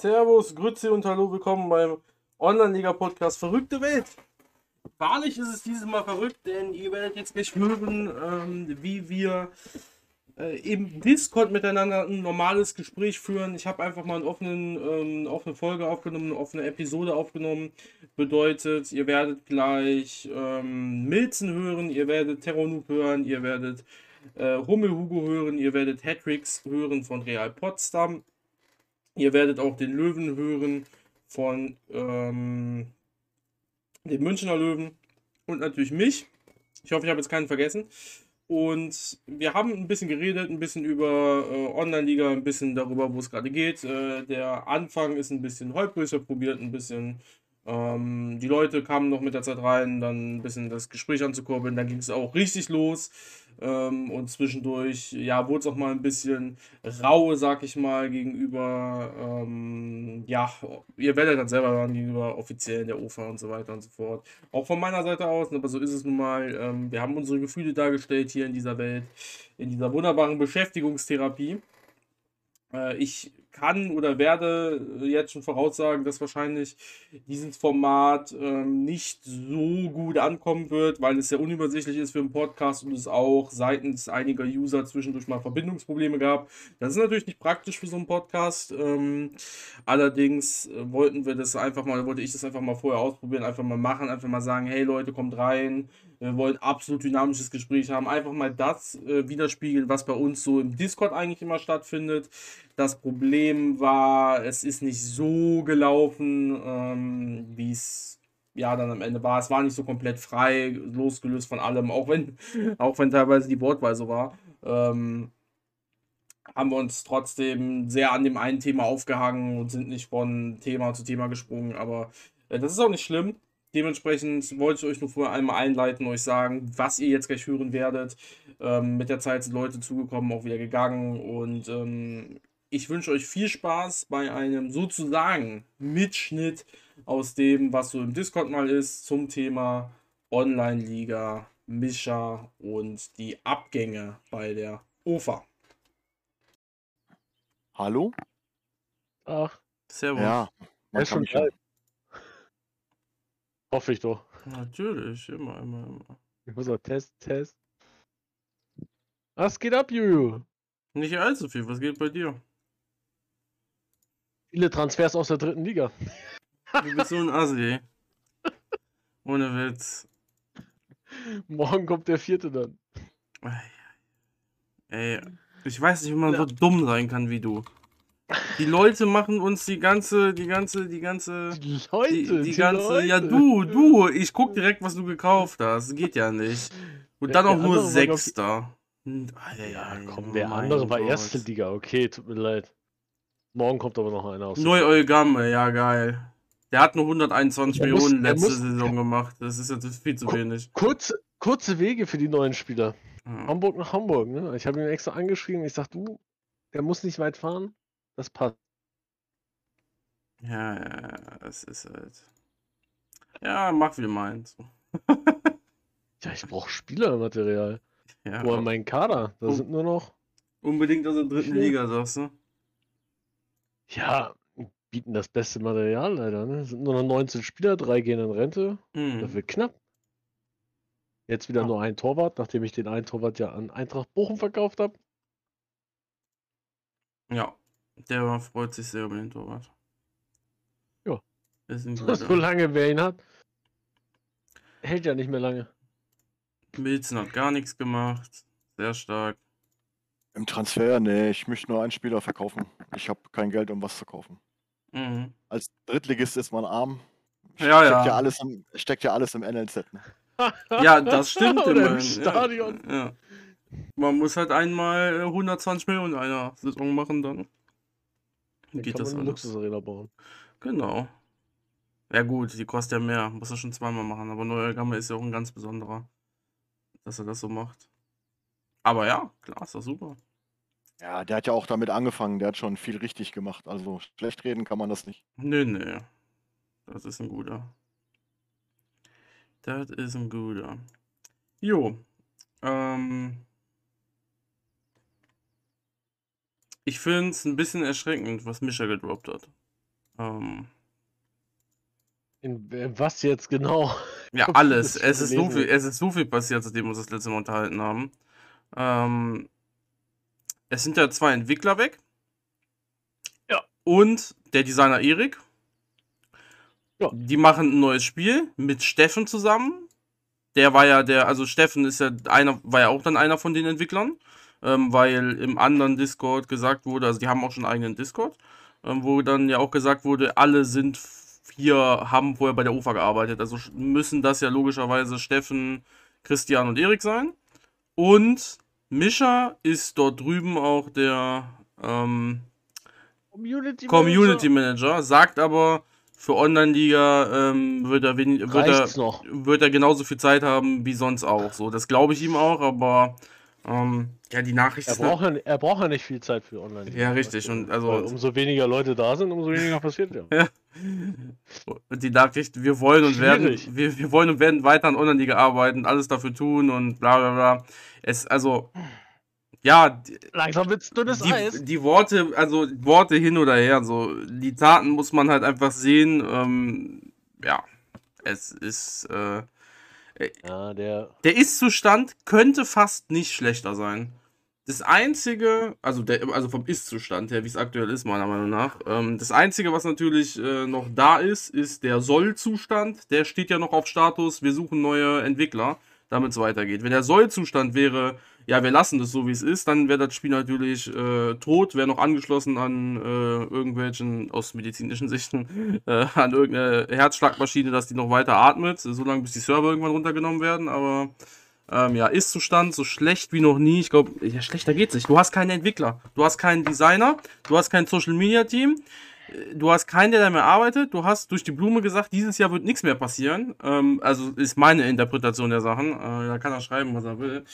Servus, Grüezi und Hallo, willkommen beim Online-Liga-Podcast Verrückte Welt. Wahrlich ist es dieses Mal verrückt, denn ihr werdet jetzt gleich hören, ähm, wie wir äh, im Discord miteinander ein normales Gespräch führen. Ich habe einfach mal einen offenen, ähm, eine offene Folge aufgenommen, eine offene Episode aufgenommen. Bedeutet, ihr werdet gleich ähm, Milzen hören, ihr werdet Terranoob hören, ihr werdet äh, Hummel Hugo hören, ihr werdet Hattricks hören von Real Potsdam. Ihr werdet auch den Löwen hören von ähm, den Münchner Löwen und natürlich mich. Ich hoffe, ich habe jetzt keinen vergessen. Und wir haben ein bisschen geredet, ein bisschen über äh, Online-Liga, ein bisschen darüber, wo es gerade geht. Äh, der Anfang ist ein bisschen holprig, wir probiert ein bisschen. Ähm, die Leute kamen noch mit der Zeit rein, dann ein bisschen das Gespräch anzukurbeln. Dann ging es auch richtig los. Ähm, und zwischendurch, ja, wurde es auch mal ein bisschen rau, sag ich mal, gegenüber, ähm, ja, ihr werdet dann selber hören, gegenüber Offiziellen der UFA und so weiter und so fort. Auch von meiner Seite aus, aber so ist es nun mal. Ähm, wir haben unsere Gefühle dargestellt hier in dieser Welt, in dieser wunderbaren Beschäftigungstherapie. Äh, ich kann oder werde jetzt schon voraussagen, dass wahrscheinlich dieses Format ähm, nicht so gut ankommen wird, weil es sehr unübersichtlich ist für einen Podcast und es auch seitens einiger User zwischendurch mal Verbindungsprobleme gab. Das ist natürlich nicht praktisch für so einen Podcast. Ähm, allerdings äh, wollten wir das einfach mal, wollte ich das einfach mal vorher ausprobieren, einfach mal machen, einfach mal sagen, hey Leute, kommt rein, wir wollen absolut dynamisches Gespräch haben. Einfach mal das äh, widerspiegeln, was bei uns so im Discord eigentlich immer stattfindet. Das Problem war, es ist nicht so gelaufen, ähm, wie es ja dann am Ende war. Es war nicht so komplett frei, losgelöst von allem, auch wenn, auch wenn teilweise die Wortweise war. Ähm, haben wir uns trotzdem sehr an dem einen Thema aufgehangen und sind nicht von Thema zu Thema gesprungen. Aber äh, das ist auch nicht schlimm. Dementsprechend wollte ich euch nur vorher einmal einleiten, euch sagen, was ihr jetzt gleich hören werdet. Ähm, mit der Zeit sind Leute zugekommen, auch wieder gegangen und ähm, ich wünsche euch viel Spaß bei einem sozusagen Mitschnitt aus dem, was so im Discord mal ist, zum Thema Online-Liga, Mischa und die Abgänge bei der OFA. Hallo? Ach, Servus. Ja, man er ist schon kalt. Hoffe ich doch. Natürlich, immer, immer, immer. Ich muss auch Test, Test. Was geht ab, Juju? Nicht allzu viel, was geht bei dir? Viele Transfers aus der dritten Liga. Du bist so ein Assi. Ohne Witz. Morgen kommt der vierte dann. Ey, ich weiß nicht, wie man Ja. so dumm sein kann wie du. Die Leute machen uns die ganze, die ganze, die ganze, Die Leute, die, die ganze, Leute. ja du, du, ich guck direkt, was du gekauft hast. Geht ja nicht. Und Der- dann auch der nur war, Sechster. Hm, ei, Ja, komm, der mein andere war Gott. erste Liga. Okay, tut mir leid. Morgen kommt aber noch einer aus. der Neu. Eugamme, ja geil. Der hat nur 121 Der muss- Millionen der letzte muss- Saison gemacht. Das ist jetzt viel zu wenig. Kurze, kurze Wege für die neuen Spieler. Ja. Hamburg nach Hamburg, ne? Ich habe ihn extra angeschrieben. Ich sag, du, der muss nicht weit fahren. Das passt. Ja, ja, ja, es ist halt. Ja, mach wie du meinst. Ja, ich brauche Spielermaterial. Ja, Wo in meinen Kader? Da sind nur noch. unbedingt aus der dritten. Liga, sagst du? Ja, bieten das beste Material leider, ne? Es sind nur noch 19 Spieler, drei gehen in Rente. Das Hm. wird knapp. Jetzt wieder Ja. nur ein Torwart, nachdem ich den einen Torwart ja an Eintracht Bochum verkauft habe. Ja, der freut sich sehr über den Torwart. Ja. Ist ein So guter. lange wer ihn hat. Hält ja nicht mehr lange. Milzen hat gar nichts gemacht. Sehr stark. im Transfer, nee, ich möchte nur einen Spieler verkaufen. Ich habe kein Geld, um was zu kaufen. Mhm. Als Drittligist ist man arm. Ja, steckt ja. ja alles im, steckt ja alles im NLZ. Ne? Ja, das stimmt Oder immerhin. im Stadion. Ja, ja. Man muss halt einmal äh, 120 Millionen in einer Saison machen, dann Dann geht kann das man eine alles. Luxusarena bauen. Genau. Ja gut, die kostet ja mehr. Muss er schon zweimal machen. Aber Neuer Gamme ist ja auch ein ganz besonderer, dass er das so macht. Aber ja, klar, ist doch super. Ja, der hat ja auch damit angefangen. Der hat schon viel richtig gemacht. Also schlecht reden kann man das nicht. Nee, nee. Das ist ein guter. Das ist ein guter. Jo. Ähm. Ich finde es ein bisschen erschreckend, was Mischa gedroppt hat. Ähm, In, in was jetzt genau? ja, alles. Es ist, so viel, es ist so viel passiert, seitdem wir uns das letzte Mal unterhalten haben. Ähm, es sind ja zwei Entwickler weg. Ja. Und der Designer Erik. Ja. Die machen ein neues Spiel mit Steffen zusammen. Der war ja der, also Steffen ist ja einer, war ja auch dann einer von den Entwicklern, ähm, weil im anderen Discord gesagt wurde, also die haben auch schon einen eigenen Discord, ähm, wo dann ja auch gesagt wurde, alle sind hier, haben vorher bei der UFA gearbeitet. Also müssen das ja logischerweise Steffen, Christian und Erik sein. Und Mischa ist dort drüben auch der ähm, Community, Community Manager, sagt aber, für Online-Liga ähm, wird, er wird, er, noch? wird er genauso viel Zeit haben wie sonst auch. So, das glaube ich ihm auch, aber ähm, ja, die Nachricht Er ist braucht, ja, er braucht ja nicht viel Zeit für online. Ja, richtig, und also- Weil umso weniger Leute da sind, umso weniger passiert ja. Und die Nachricht, wir wollen und werden, Schwierig. wir, wir wollen und werden weiter an Online-Liga arbeiten, alles dafür tun und bla bla bla. Es, also, ja, die, Langsam wird's dünnes Eis. die, die Worte, also Worte hin oder her, so, die Taten muss man halt einfach sehen. Ähm, ja, es ist, äh, Ja, der. der Ist-Zustand könnte fast nicht schlechter sein. Das einzige, also, der, also vom Ist-Zustand her, wie es aktuell ist, meiner Meinung nach, ähm, das einzige, was natürlich äh, noch da ist, ist der Soll-Zustand. Der steht ja noch auf Status, wir suchen neue Entwickler, damit es weitergeht. Wenn der Soll-Zustand wäre, ja, wir lassen das so, wie es ist, dann wäre das Spiel natürlich äh, tot, wäre noch angeschlossen an äh, irgendwelchen, aus medizinischen Sichten, äh, an irgendeine Herzschlagmaschine, dass die noch weiter atmet, solange bis die Server irgendwann runtergenommen werden, aber ähm, ja, Ist-Zustand so schlecht wie noch nie. Ich glaube, ja, schlechter geht's nicht. Du hast keinen Entwickler, du hast keinen Designer, du hast kein Social-Media-Team, äh, du hast keinen, der da mehr arbeitet. Du hast durch die Blume gesagt, dieses Jahr wird nichts mehr passieren. Ähm, also ist meine Interpretation der Sachen. Äh, da kann er schreiben, was er will.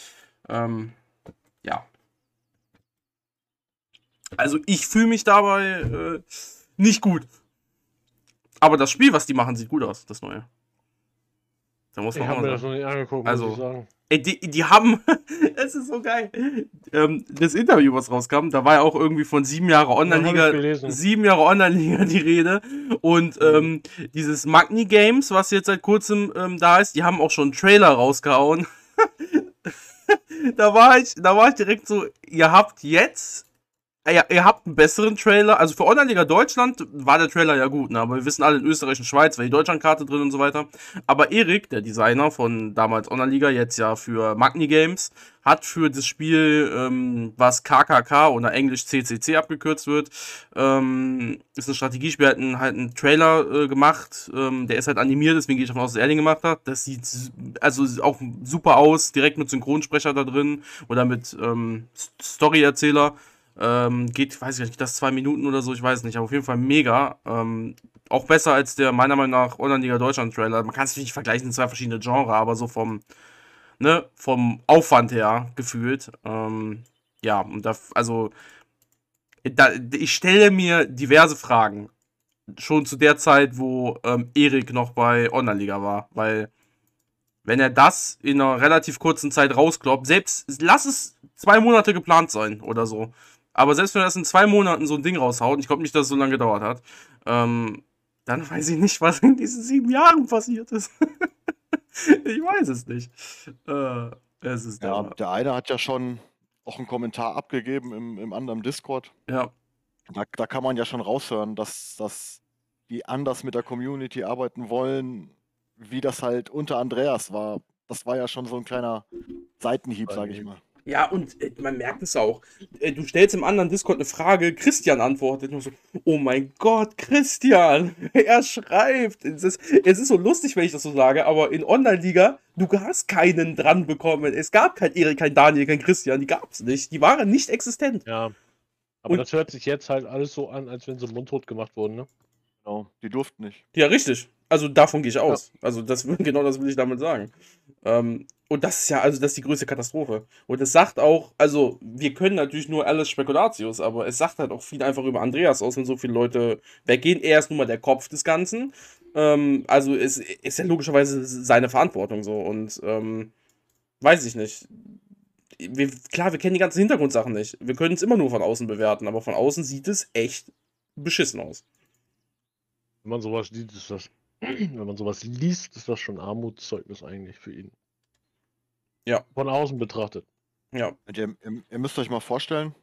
Ähm, ja. Also ich fühle mich dabei äh, nicht gut. Aber das Spiel, was die machen, sieht gut aus, das neue. Da muss Ich man auch habe mir das noch nicht angeguckt, Also, muss ich sagen. Ey, die, die haben, es ist so geil. Ähm, das Interview, was rauskam, da war ja auch irgendwie von sieben Jahre ich Online-Liga, sieben Jahre Online-Liga die Rede. Und ähm, dieses Magni Games, was jetzt seit kurzem ähm, da ist, die haben auch schon einen Trailer rausgehauen. da war ich, da war ich direkt so, ihr habt jetzt, ja, ihr habt einen besseren Trailer. Also für Online-Liga Deutschland war der Trailer ja gut, ne? aber wir wissen alle in Österreich und Schweiz, war die Deutschlandkarte drin und so weiter. Aber Erik, der Designer von damals Online-Liga, jetzt ja für Magni Games, hat für das Spiel, ähm, was KKK oder Englisch CCC abgekürzt wird, ähm, ist ein Strategiespiel, hat einen, halt einen Trailer äh, gemacht. Ähm, der ist halt animiert, deswegen gehe ich davon aus, dass er den gemacht hat. Das sieht also auch super aus, direkt mit Synchronsprecher da drin oder mit ähm, Story-Erzähler. Ähm, geht, weiß ich nicht, das zwei Minuten oder so, ich weiß nicht, aber auf jeden Fall mega. Ähm, auch besser als der meiner Meinung nach Online-Liga Deutschland-Trailer. Man kann es nicht vergleichen, zwei verschiedene Genres, aber so vom, ne, vom Aufwand her gefühlt. Ähm, ja, und da, also, da, ich stelle mir diverse Fragen. Schon zu der Zeit, wo ähm, Erik noch bei Online-Liga war, weil wenn er das in einer relativ kurzen Zeit rauskloppt, selbst, lass es zwei Monate geplant sein oder so. Aber selbst wenn er das in zwei Monaten so ein Ding raushaut, ich glaube nicht, dass es so lange gedauert hat, ähm, dann weiß ich nicht, was in diesen sieben Jahren passiert ist. ich weiß es nicht. Äh, es ist Ja, der, eine hat ja schon auch einen Kommentar abgegeben im, im anderen Discord. ja, Da, da kann man ja schon raushören, dass, dass die anders mit der Community arbeiten wollen, wie das halt unter Andreas war. Das war ja schon so ein kleiner Seitenhieb, sage ich mal. Ja, und äh, man merkt es auch. Äh, du stellst im anderen Discord eine Frage, Christian antwortet nur so, oh mein Gott, Christian, er schreibt. Es ist, es ist so lustig, wenn ich das so sage, aber in Online-Liga, du hast keinen dran bekommen. Es gab kein Erik, kein Daniel, kein Christian, die gab es nicht. Die waren nicht existent. Ja. Aber Und- das hört sich jetzt halt alles so an, als wenn sie mundtot gemacht wurden, ne? Genau, die durften nicht. Ja, richtig. Also davon gehe ich aus. Also das genau das will ich damit sagen. Ähm, und das ist ja, also das ist die größte Katastrophe. Und es sagt auch, also wir können natürlich nur alles Spekulatius, aber es sagt halt auch viel einfach über Andreas aus, wenn so viele Leute weggehen. Er ist nun mal der Kopf des Ganzen. Ähm, also es ist ja logischerweise seine Verantwortung so. Und ähm, weiß ich nicht. Wir, klar, wir kennen die ganzen Hintergrundsachen nicht. Wir können es immer nur von außen bewerten, aber von außen sieht es echt beschissen aus. Wenn man sowas liest, ist das, wenn man sowas liest, ist das schon Armutszeugnis eigentlich für ihn. Ja. Von außen betrachtet. Ja. Und ihr, ihr, müsst euch mal vorstellen,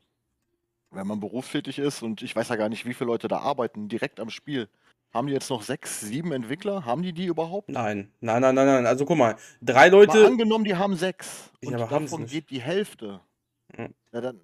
wenn man berufstätig ist und ich weiß ja gar nicht, wie viele Leute da arbeiten, direkt am Spiel. Haben die jetzt noch sechs, sieben Entwickler? Haben die die überhaupt? Nein. Nein, nein, nein, nein. Also guck mal, drei Mal Leute. angenommen, die haben sechs. Ja, Und davon geht die Hälfte. Hm. Ja, dann,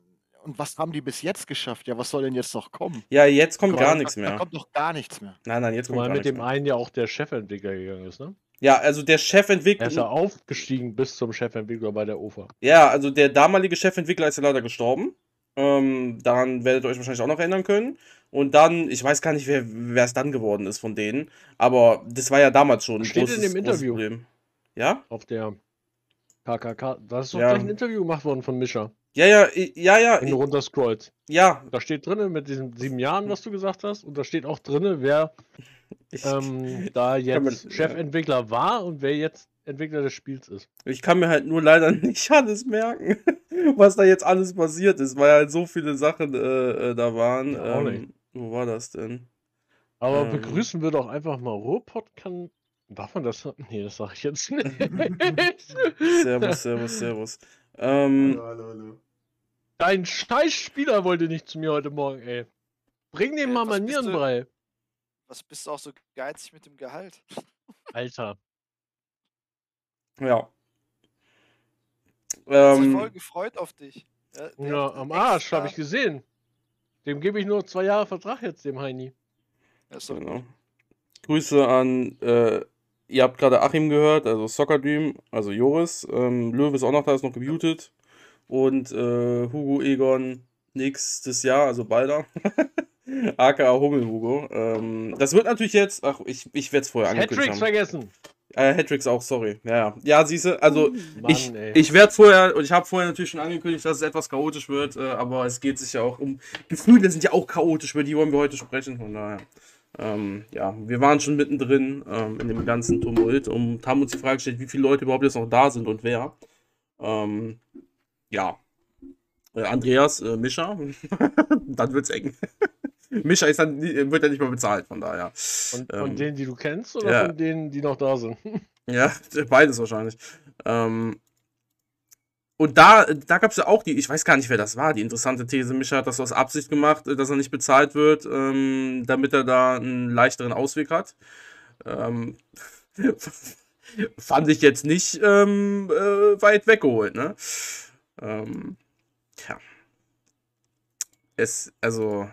und was haben die bis jetzt geschafft? Ja, was soll denn jetzt noch kommen? Ja, jetzt kommt mal, gar Da- nichts Da mehr. kommt doch gar nichts mehr. Nein, nein, jetzt kommt Zumal gar mit nichts dem mehr. einen ja auch der Chefentwickler gegangen ist, ne? Ja, also der Er ist ja Chefentwickler. aufgestiegen bis zum Chefentwickler bei der UFA. Ja, also der damalige Chefentwickler ist ja leider gestorben. Ähm, daran werdet ihr euch wahrscheinlich auch noch erinnern können. Und dann, ich weiß gar nicht, wer es dann geworden ist von denen. Aber das war ja damals schon ein Steht in großes, dem großes Interview. Problem. Ja? Auf der KKK. Da ist doch Ja. gleich ein Interview gemacht worden von Mischa. Ja, ja, ja, ja, Wenn du i- runter scrollst. ja. Da steht drinne mit diesen sieben Jahren, was du gesagt hast. Und da steht auch drinne, wer ähm, da Kann man- jetzt Chefentwickler war und wer jetzt Entwickler des Spiels ist. ich kann mir halt nur leider nicht alles merken, was da jetzt alles passiert ist, weil halt so viele Sachen äh, äh, da waren. Ja, auch ähm, wo war das denn? Aber Ähm. begrüßen wir doch einfach mal Ruhrpott kann. Darf man das? Nee, das sage ich jetzt nicht. Servus, servus, servus. Ähm, Hallo, hallo, hallo. Dein Scheißspieler wollte nicht zu mir heute Morgen, ey. Bring dem Äh, mal du? Manierenbrei. Was bist du auch so geizig mit dem Gehalt? Alter. ja. Hat sich voll Ähm, gefreut auf dich. Ja, der Ja, am Arsch, habe ich gesehen. Dem gebe ich nur zwei Jahre Vertrag jetzt, dem Heini. Ja, doch Genau. Grüße an, äh, ihr habt gerade Achim gehört, also Soccer Dream, also Joris. Ähm, Löwe ist auch noch da, ist noch gemutet. Und äh, Hugo Egon nächstes Jahr, also balder. aka Hummel Hugo. Ähm, das wird natürlich jetzt, ach, ich, ich werde es vorher angekündigt Hattricks haben. vergessen. Äh, Hattricks auch, sorry. Ja, ja. Ja, siehste, also Mann, ich, ey. ich werde vorher, und ich habe vorher natürlich schon angekündigt, dass es etwas chaotisch wird, äh, aber es geht sich ja auch um Gefühle, sind ja auch chaotisch, über die wollen wir heute sprechen, von daher. Ähm, ja, wir waren schon mittendrin ähm, in dem ganzen Tumult und haben uns die Frage gestellt, wie viele Leute überhaupt jetzt noch da sind und wer. Ähm, ja. Äh, Andreas, äh, Mischa, dann wird's eng. Mischa ist dann, wird ja nicht mehr bezahlt, von daher. Von, ähm, von denen, die du kennst oder ja. von denen, die noch da sind? Ja, beides wahrscheinlich. Ähm, und da, da gab es ja auch die, ich weiß gar nicht, wer das war, die interessante These. Mischa hat das aus Absicht gemacht, äh, dass er nicht bezahlt wird, ähm, damit er da einen leichteren Ausweg hat. Ähm, fand ich jetzt nicht ähm, äh, weit weggeholt, ne? Ähm, tja. Es, also,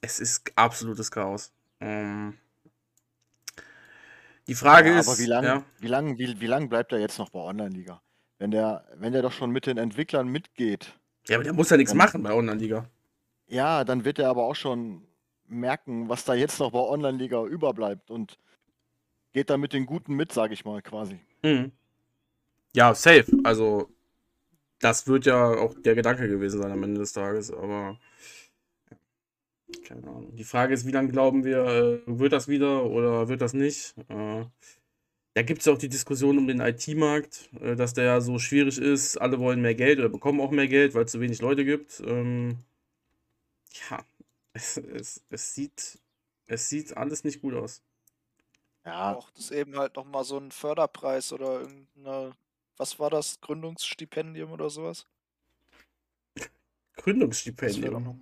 es ist absolutes Chaos. Ähm, die Frage Ja, ist, aber wie lange ja, wie lang, wie, wie lang bleibt er jetzt noch bei Online-Liga? Wenn der, wenn der doch schon mit den Entwicklern mitgeht, ja, aber der muss ja nichts Dann- machen bei Online-Liga. ja, dann wird er aber auch schon merken, was da jetzt noch bei Online-Liga überbleibt und geht da mit den Guten mit, sage ich mal quasi. Mhm. Ja, safe. Also, das wird ja auch der Gedanke gewesen sein am Ende des Tages, aber. Keine Ahnung. Die Frage ist, wie lange glauben wir, äh, wird das wieder oder wird das nicht? Äh, da gibt es ja auch die Diskussion um den IT-Markt, äh, dass der ja so schwierig ist. Alle wollen mehr Geld oder bekommen auch mehr Geld, weil es zu wenig Leute gibt. Ähm, ja, es, es, es, sieht, es sieht alles nicht gut aus. Ja, Auch das eben halt nochmal so ein Förderpreis oder irgendeine, was war das, Gründungsstipendium oder sowas? Gründungsstipendium.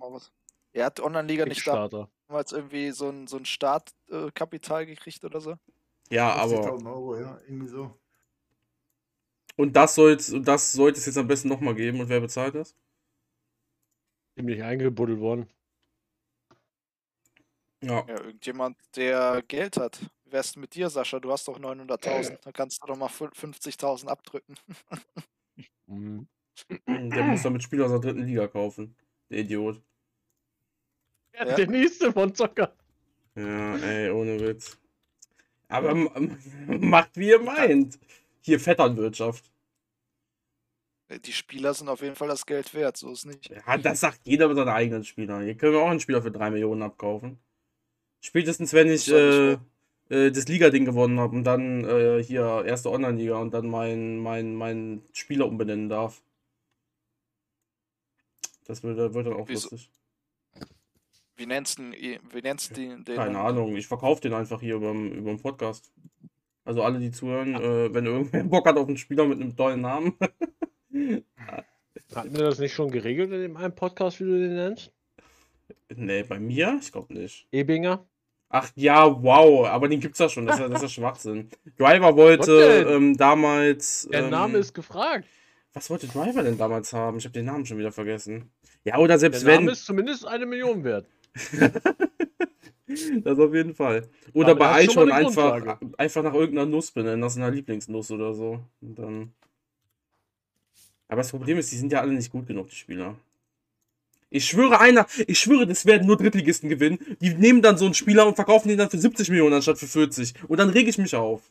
Er hat Online-Liga nicht Kickstarter. damals irgendwie so ein, so ein Startkapital gekriegt oder so? Ja, aber. 50.000 Euro, ja, irgendwie so. Und das sollte das sollte es jetzt am besten nochmal geben. Und wer bezahlt das? Ziemlich eingebuddelt worden. Ja. Ja, irgendjemand, der Geld hat. Wie wär's denn mit dir, Sascha? Du hast doch 900.000. Dann kannst du doch mal fün- 50.000 abdrücken. Mhm. Der muss damit Spieler aus der dritten Liga kaufen. Der Idiot. Ja, Ja. Der nächste von Zocker. Ja, ey, ohne Witz. Aber macht wie ihr meint. Hier Vetternwirtschaft. Die Spieler sind auf jeden Fall das Geld wert, so ist nicht. Ja, das sagt jeder mit seinen eigenen Spielern. Hier können wir auch einen Spieler für 3 Millionen abkaufen. Spätestens, wenn ich soll äh, äh, das Liga-Ding gewonnen habe und dann äh, hier erste Online-Liga und dann mein, mein, mein Spieler umbenennen darf. Das wird, wird dann auch Wieso? lustig. Wie nennst du wie nennst du den? Keine Ahnung, ich verkaufe den einfach hier überm, überm Podcast. Also alle, die zuhören, äh, wenn irgendwer Bock hat auf einen Spieler mit einem tollen Namen. Hatten wir das nicht schon geregelt in dem einen Podcast, wie du den nennst? nee, bei mir? Ich glaube nicht. Ebinger? Ach ja, wow, aber den gibt's ja schon, das ist ja, das ist ja Schwachsinn. Driver wollte ähm, damals. Der ähm, Name ist gefragt. Was wollte Driver denn damals haben? Ich habe den Namen schon wieder vergessen. Ja, oder Der selbst Name wenn. ist zumindest eine Million wert. Das auf jeden Fall. Oder Aber bei iShone einfach, einfach nach irgendeiner Nuss benennen, das ist eine Lieblingsnuss oder so. Und dann. Aber das Problem ist, die sind ja alle nicht gut genug, die Spieler. Ich schwöre einer, ich schwöre, das werden nur Drittligisten gewinnen. Die nehmen dann so einen Spieler und verkaufen den dann für 70 Millionen anstatt für 40. Und dann rege ich mich auf.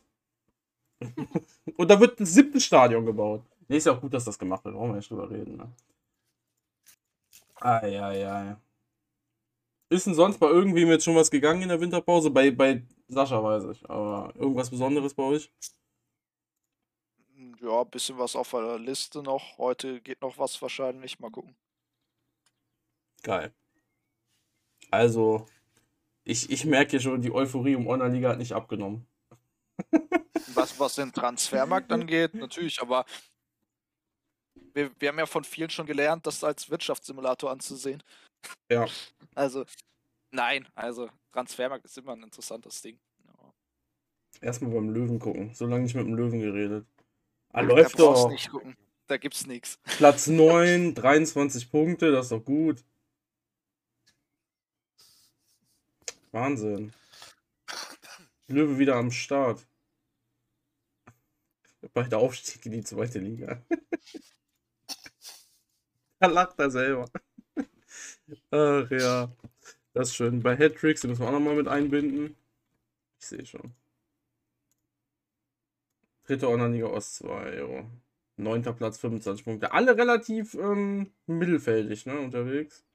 und da wird ein siebtes Stadion gebaut. Nee, ist ja auch gut, dass das gemacht wird. Brauchen wir nicht drüber reden, ne? Eieiei. Ist denn sonst bei irgendwem jetzt schon was gegangen in der Winterpause? Bei, bei Sascha weiß ich. Aber irgendwas Besonderes bei euch? Ja, ein bisschen was auf der Liste noch. Heute geht noch was wahrscheinlich. Mal gucken. Geil. Also, ich, ich merke hier schon, die Euphorie um Online-Liga hat nicht abgenommen. Was, was den Transfermarkt angeht, natürlich, aber wir, wir haben ja von vielen schon gelernt, das als Wirtschaftssimulator anzusehen. Ja. Also, nein, also Transfermarkt ist immer ein interessantes Ding. Ja. Erstmal beim Löwen gucken. So lange nicht mit dem Löwen geredet. Ah, Da läuft brauchst doch. nicht gucken. Da gibt's nichts. Platz 9, 23 Punkte, das ist doch gut. Wahnsinn. Löwe wieder am Start. Bei der Aufstieg in die zweite Liga. da lacht er selber. Ach ja. Das ist schön. Bei Hattricks, die müssen wir auch nochmal mit einbinden. Ich sehe schon. Dritte Online-Liga Ost 2, jo. Neunter Platz, 25 Punkte. Alle relativ ähm, mittelfeldig, ne, unterwegs.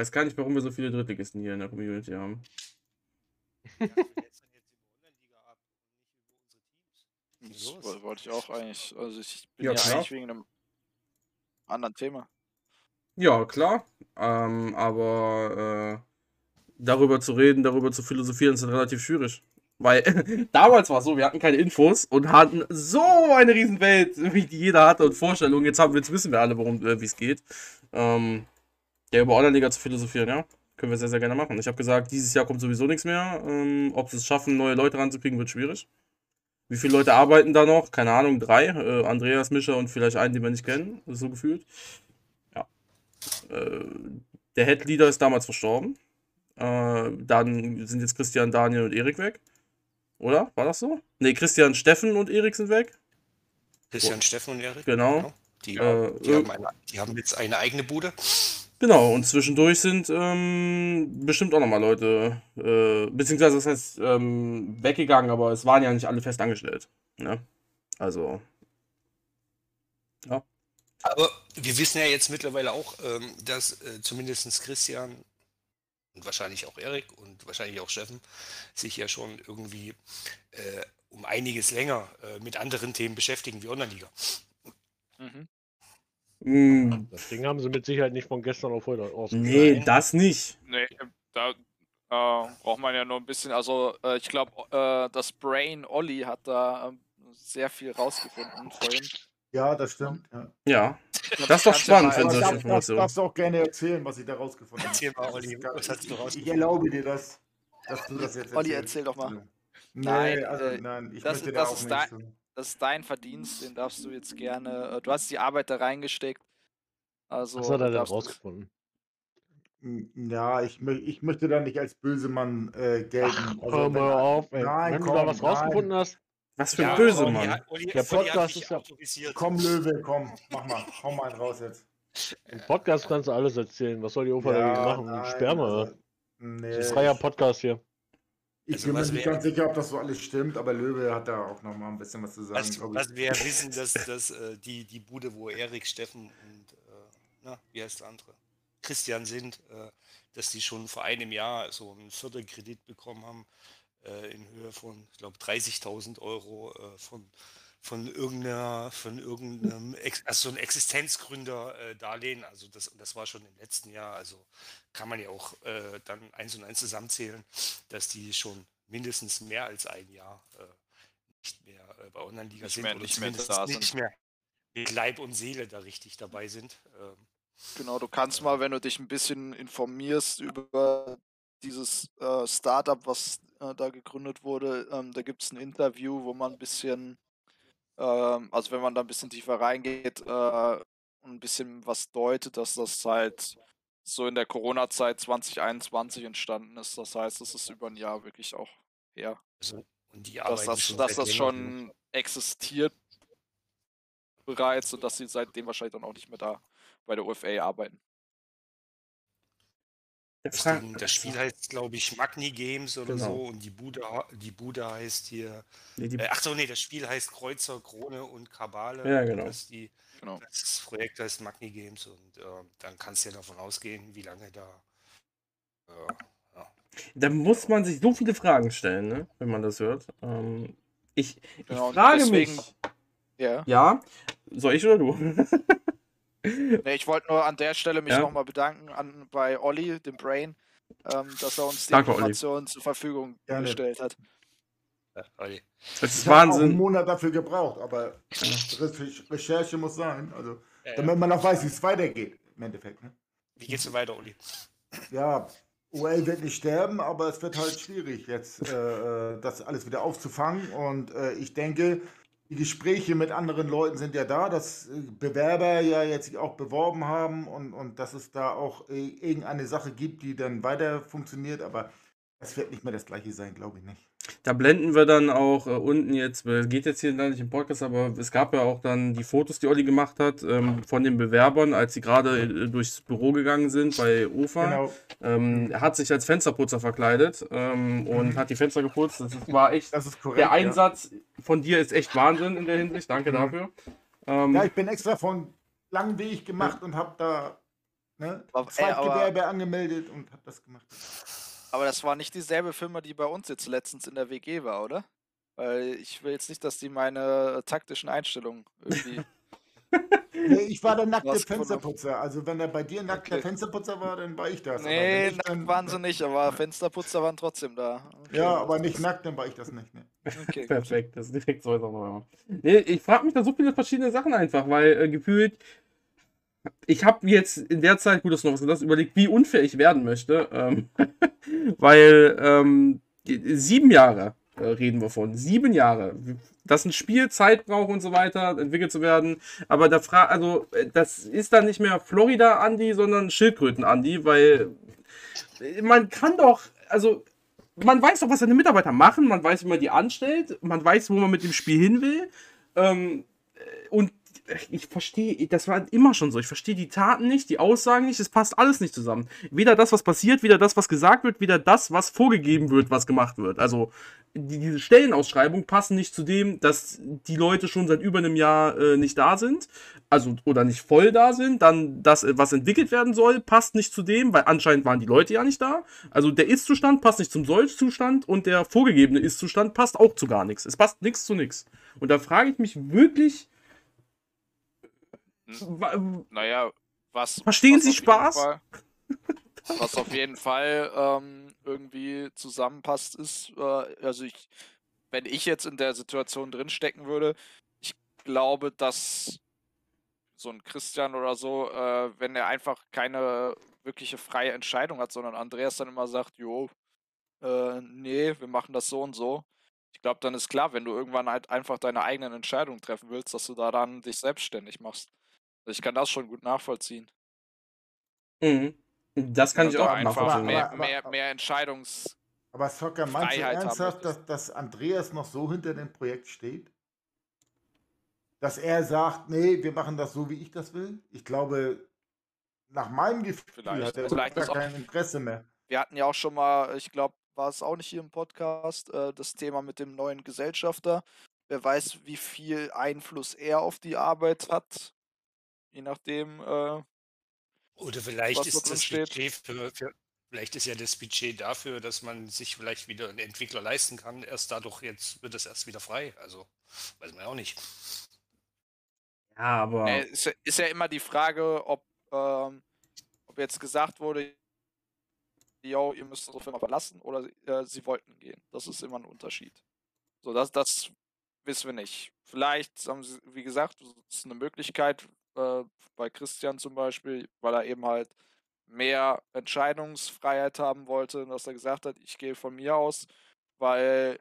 Weiß gar nicht, warum wir so viele Drittligisten hier in der Community haben. Das wollte ich auch eigentlich. Also ich bin Ja, ja, klar. eigentlich wegen einem anderen Thema. Ja, klar. Ähm, aber äh, darüber zu reden, darüber zu philosophieren, ist relativ schwierig. Weil damals war es so, wir hatten keine Infos und hatten so eine Riesenwelt, wie die jeder hatte und Vorstellungen. Jetzt, haben, jetzt wissen wir alle, worum äh, wie es geht. Ähm, ja, über Online-Liga zu philosophieren, ja. Können wir sehr, sehr gerne machen. Ich habe gesagt, dieses Jahr kommt sowieso nichts mehr. Ähm, ob sie es schaffen, neue Leute ranzukriegen, wird schwierig. Wie viele Leute arbeiten da noch? Keine Ahnung, drei. Äh, Andreas, Mischer und vielleicht einen, den wir nicht kennen. So gefühlt. Ja. Äh, der Headleader ist damals verstorben. Äh, dann sind jetzt Christian, Daniel und Erik weg. Oder? War das so? Ne, Christian, Steffen und Erik sind weg. Christian, Steffen und Erik. Genau. Die, Äh, die, haben eine, die haben jetzt eine eigene Bude. Genau, und zwischendurch sind ähm, bestimmt auch nochmal Leute, äh, beziehungsweise das heißt, ähm, weggegangen, aber es waren ja nicht alle fest angestellt. Ne? Also, Aber wir wissen ja jetzt mittlerweile auch, ähm, dass äh, zumindest Christian und wahrscheinlich auch Erik und wahrscheinlich auch Steffen sich ja schon irgendwie äh, um einiges länger äh, mit anderen Themen beschäftigen wie Online-Liga. Mhm. Mh, Das Ding haben sie mit Sicherheit nicht von gestern auf heute aus. nee, das nicht. Nee, da äh, braucht man ja nur ein bisschen. Also, äh, ich glaube, äh, das Brain Olli hat da ähm, sehr viel rausgefunden vorhin. Ja, das stimmt. Ja. Ja, das ist doch spannend, wenn solche Informationen. darfst du auch gerne erzählen, was ich da rausgefunden habe. Erzähl mal, Das Olli, was hast du ich, ich rausgefunden? erlaube dir das, dass du das jetzt Olli, erzählst. erzähl doch mal. Nee, Nein, also, nein, ich das möchte ist- da das auch ist nichts. Dein- Das ist dein Verdienst, den darfst du jetzt gerne. Äh, du hast die Arbeit da reingesteckt. Also, Was hat er denn darfst du- rausgefunden? Ja, ich, ich möchte da nicht als böse Mann äh, gelten. Ach, Also, hör wenn- mal auf, ey. Nein, Wenn komm, du da was nein. rausgefunden hast, Was für ein Ja, böse Olli Mann. hat- Olli- Der Podcast ist ja-. Komm, Löwe, komm, mach mal, hau mal einen raus jetzt. im Podcast kannst du alles erzählen. Was soll die Opa dagegen machen? nein, Sperma. also, das nee, ist ein freier Podcast hier. Ich Also bin mir nicht ganz sicher, ob das so alles stimmt, aber Löwe hat da auch noch mal ein bisschen was zu sagen, Was, glaube was wir ja wissen, dass, dass äh, die, die Bude, wo Erik, Steffen und äh, na, wie heißt der andere? Christian sind, äh, dass die schon vor einem Jahr so einen Förderkredit bekommen haben äh, in Höhe von, ich glaube, 30.000 Euro äh, von von irgendeiner, von irgendeinem, also so ein Existenzgründer äh, Darlehen. Also das, das war schon im letzten Jahr. Also kann man ja auch äh, dann eins und eins zusammenzählen, dass die schon mindestens mehr als ein Jahr äh, nicht mehr äh, bei Online-Liga sind mehr- oder nicht mehr zumindest da nicht mehr mit Leib und Seele da richtig dabei sind. Ähm, Genau, du kannst mal, wenn du dich ein bisschen informierst über dieses äh, Startup, was äh, da gegründet wurde, ähm, da gibt es ein Interview, wo man ein bisschen, also wenn man da ein bisschen tiefer reingeht äh, und ein bisschen was deutet, dass das halt so in der Corona-Zeit 2021 entstanden ist. Das heißt, es ist über ein Jahr wirklich auch her, also, und die dass das, schon dass das schon existiert bereits und dass sie seitdem wahrscheinlich dann auch nicht mehr da bei der UFA arbeiten. Der Das, Spiel heißt, glaube ich, Magni Games oder Genau. so und die Bude, die Bude heißt hier. Nee, die, Äh, ach so, nee, das Spiel heißt Kreuzer, Krone und Kabale. Ja, genau. Das, die, Genau. das Projekt heißt Magni Games und äh, dann kannst du ja davon ausgehen, wie lange da. Äh, da muss man sich so viele Fragen stellen, ne? wenn man das hört. Ähm, ich, ich Genau, frage deswegen- mich. Ja. Ja, soll ich oder du? Nee, ich wollte nur an der Stelle mich Ja. nochmal bedanken an, bei Olli, dem Brain, ähm, dass er uns die Danke, Olli. Informationen zur Verfügung Gerne. gestellt hat. äh, Olli. Das ist Ich habe auch einen Wahnsinn. Monat dafür gebraucht, aber Re- Recherche muss sein. Also, Ja, ja. damit man auch weiß, wie es weitergeht. Im Endeffekt. Ne? Wie geht's denn weiter, Olli? Ja, OL wird nicht sterben, aber es wird halt schwierig, jetzt äh, äh, das alles wieder aufzufangen. Und äh, ich denke, die Gespräche mit anderen Leuten sind ja da, dass äh, Bewerber ja jetzt sich auch beworben haben und, und dass es da auch äh, irgendeine Sache gibt, die dann weiter funktioniert. Aber das wird nicht mehr das gleiche sein, glaube ich nicht. Da blenden wir dann auch äh, unten jetzt, äh, geht jetzt hier leider nicht im Podcast, aber es gab ja auch dann die Fotos, die Olli gemacht hat, ähm, von den Bewerbern, als sie gerade äh, durchs Büro gegangen sind bei OFA. Genau, Ähm, er hat sich als Fensterputzer verkleidet ähm, und Mhm. hat die Fenster geputzt. Das ist- war echt. das ist korrekt. Der ja. Einsatz von dir ist echt Wahnsinn in der Hinsicht. Danke Mhm. dafür. Ähm, Ja, ich bin extra von langen Weg gemacht und habe da ne, Zweitgewerbe angemeldet und habe das gemacht. Aber das war nicht dieselbe Firma, die bei uns jetzt letztens in der WG war, oder? Weil ich will jetzt nicht, dass die meine äh, taktischen Einstellungen irgendwie. Nee, ich war der nackte. Fensterputzer. Also wenn er bei dir nackter Okay. Fensterputzer war, dann war ich das. Nee, ich nackt dann- waren sie nicht, aber Fensterputzer waren trotzdem da. Okay. Ja, aber nicht nackt, dann war ich das nicht. Ne? Okay, gut. Perfekt, das ist direkt so ist auch noch. Nee, ich frage mich da so viele verschiedene Sachen einfach, weil äh, gefühlt, ich habe jetzt in der Zeit, gut, das ist noch was anderes, überlegt, wie unfair ich werden möchte. Ähm, weil ähm, sieben Jahre äh, reden wir von. Sieben Jahre. Dass ein Spiel Zeit braucht und so weiter, entwickelt zu werden. Aber da fra also, äh, das ist dann nicht mehr Florida-Andi, sondern Schildkröten-Andi, weil man kann doch, also man weiß doch, was seine Mitarbeiter machen, man weiß, wie man die anstellt, man weiß, wo man mit dem Spiel hin will. Ähm, äh, und ich verstehe, das war immer schon so. Ich verstehe die Taten nicht, die Aussagen nicht, es passt alles nicht zusammen. Weder das, was passiert, weder das, was gesagt wird, weder das, was vorgegeben wird, was gemacht wird. Also die, diese Stellenausschreibung passen nicht zu dem, dass die Leute schon seit über einem Jahr äh, nicht da sind, also oder nicht voll da sind. Dann das, äh, was entwickelt werden soll, passt nicht zu dem, weil anscheinend waren die Leute ja nicht da. Also der Ist-Zustand passt nicht zum Soll-Zustand und der vorgegebene Ist-Zustand passt auch zu gar nichts. Es passt nichts zu nichts. Und da frage ich mich wirklich, wa- Naja, was. Verstehen was Sie Spaß? Fall- was auf jeden Fall ähm, irgendwie zusammenpasst, ist, äh, also ich, wenn ich jetzt in der Situation drinstecken würde, ich glaube, dass so ein Christian oder so, äh, wenn er einfach keine wirkliche freie Entscheidung hat, sondern Andreas dann immer sagt, jo, äh, nee, wir machen das so und so. Ich glaube, dann ist klar, wenn du irgendwann halt einfach deine eigenen Entscheidungen treffen willst, dass du da dann dich selbstständig machst. Also ich kann das schon gut nachvollziehen. Mhm. Das kann ich auch einfach nachvollziehen. mehr, Aber- mehr, mehr Entscheidungs. Aber Soccer, meinst du ernsthaft, dass, dass Andreas noch so hinter dem Projekt steht? Dass er sagt, nee, wir machen das so, wie ich das will? Ich glaube, nach meinem Gefühl Vielleicht. hat er Vielleicht gar kein Interesse mehr. Wir hatten ja auch schon mal, ich glaube, war es auch nicht hier im Podcast, äh, das Thema mit dem neuen Gesellschafter. Wer weiß, wie viel Einfluss er auf die Arbeit hat. Je nachdem, äh, Oder vielleicht ist das steht. Budget für, für, Vielleicht ist ja das Budget dafür, dass man sich vielleicht wieder einen Entwickler leisten kann. Erst dadurch jetzt wird es erst wieder frei. Also weiß man ja auch nicht. Ja, aber. Äh, ist, ja- ist ja immer die Frage, ob, ähm, ob jetzt gesagt wurde, yo, ihr müsst unsere Firma verlassen oder äh, sie wollten gehen. Das ist immer ein Unterschied. So, das, das wissen wir nicht. Vielleicht haben sie, wie gesagt, das ist eine Möglichkeit äh, bei Christian zum Beispiel, weil er eben halt mehr Entscheidungsfreiheit haben wollte, dass er gesagt hat, ich gehe von mir aus, weil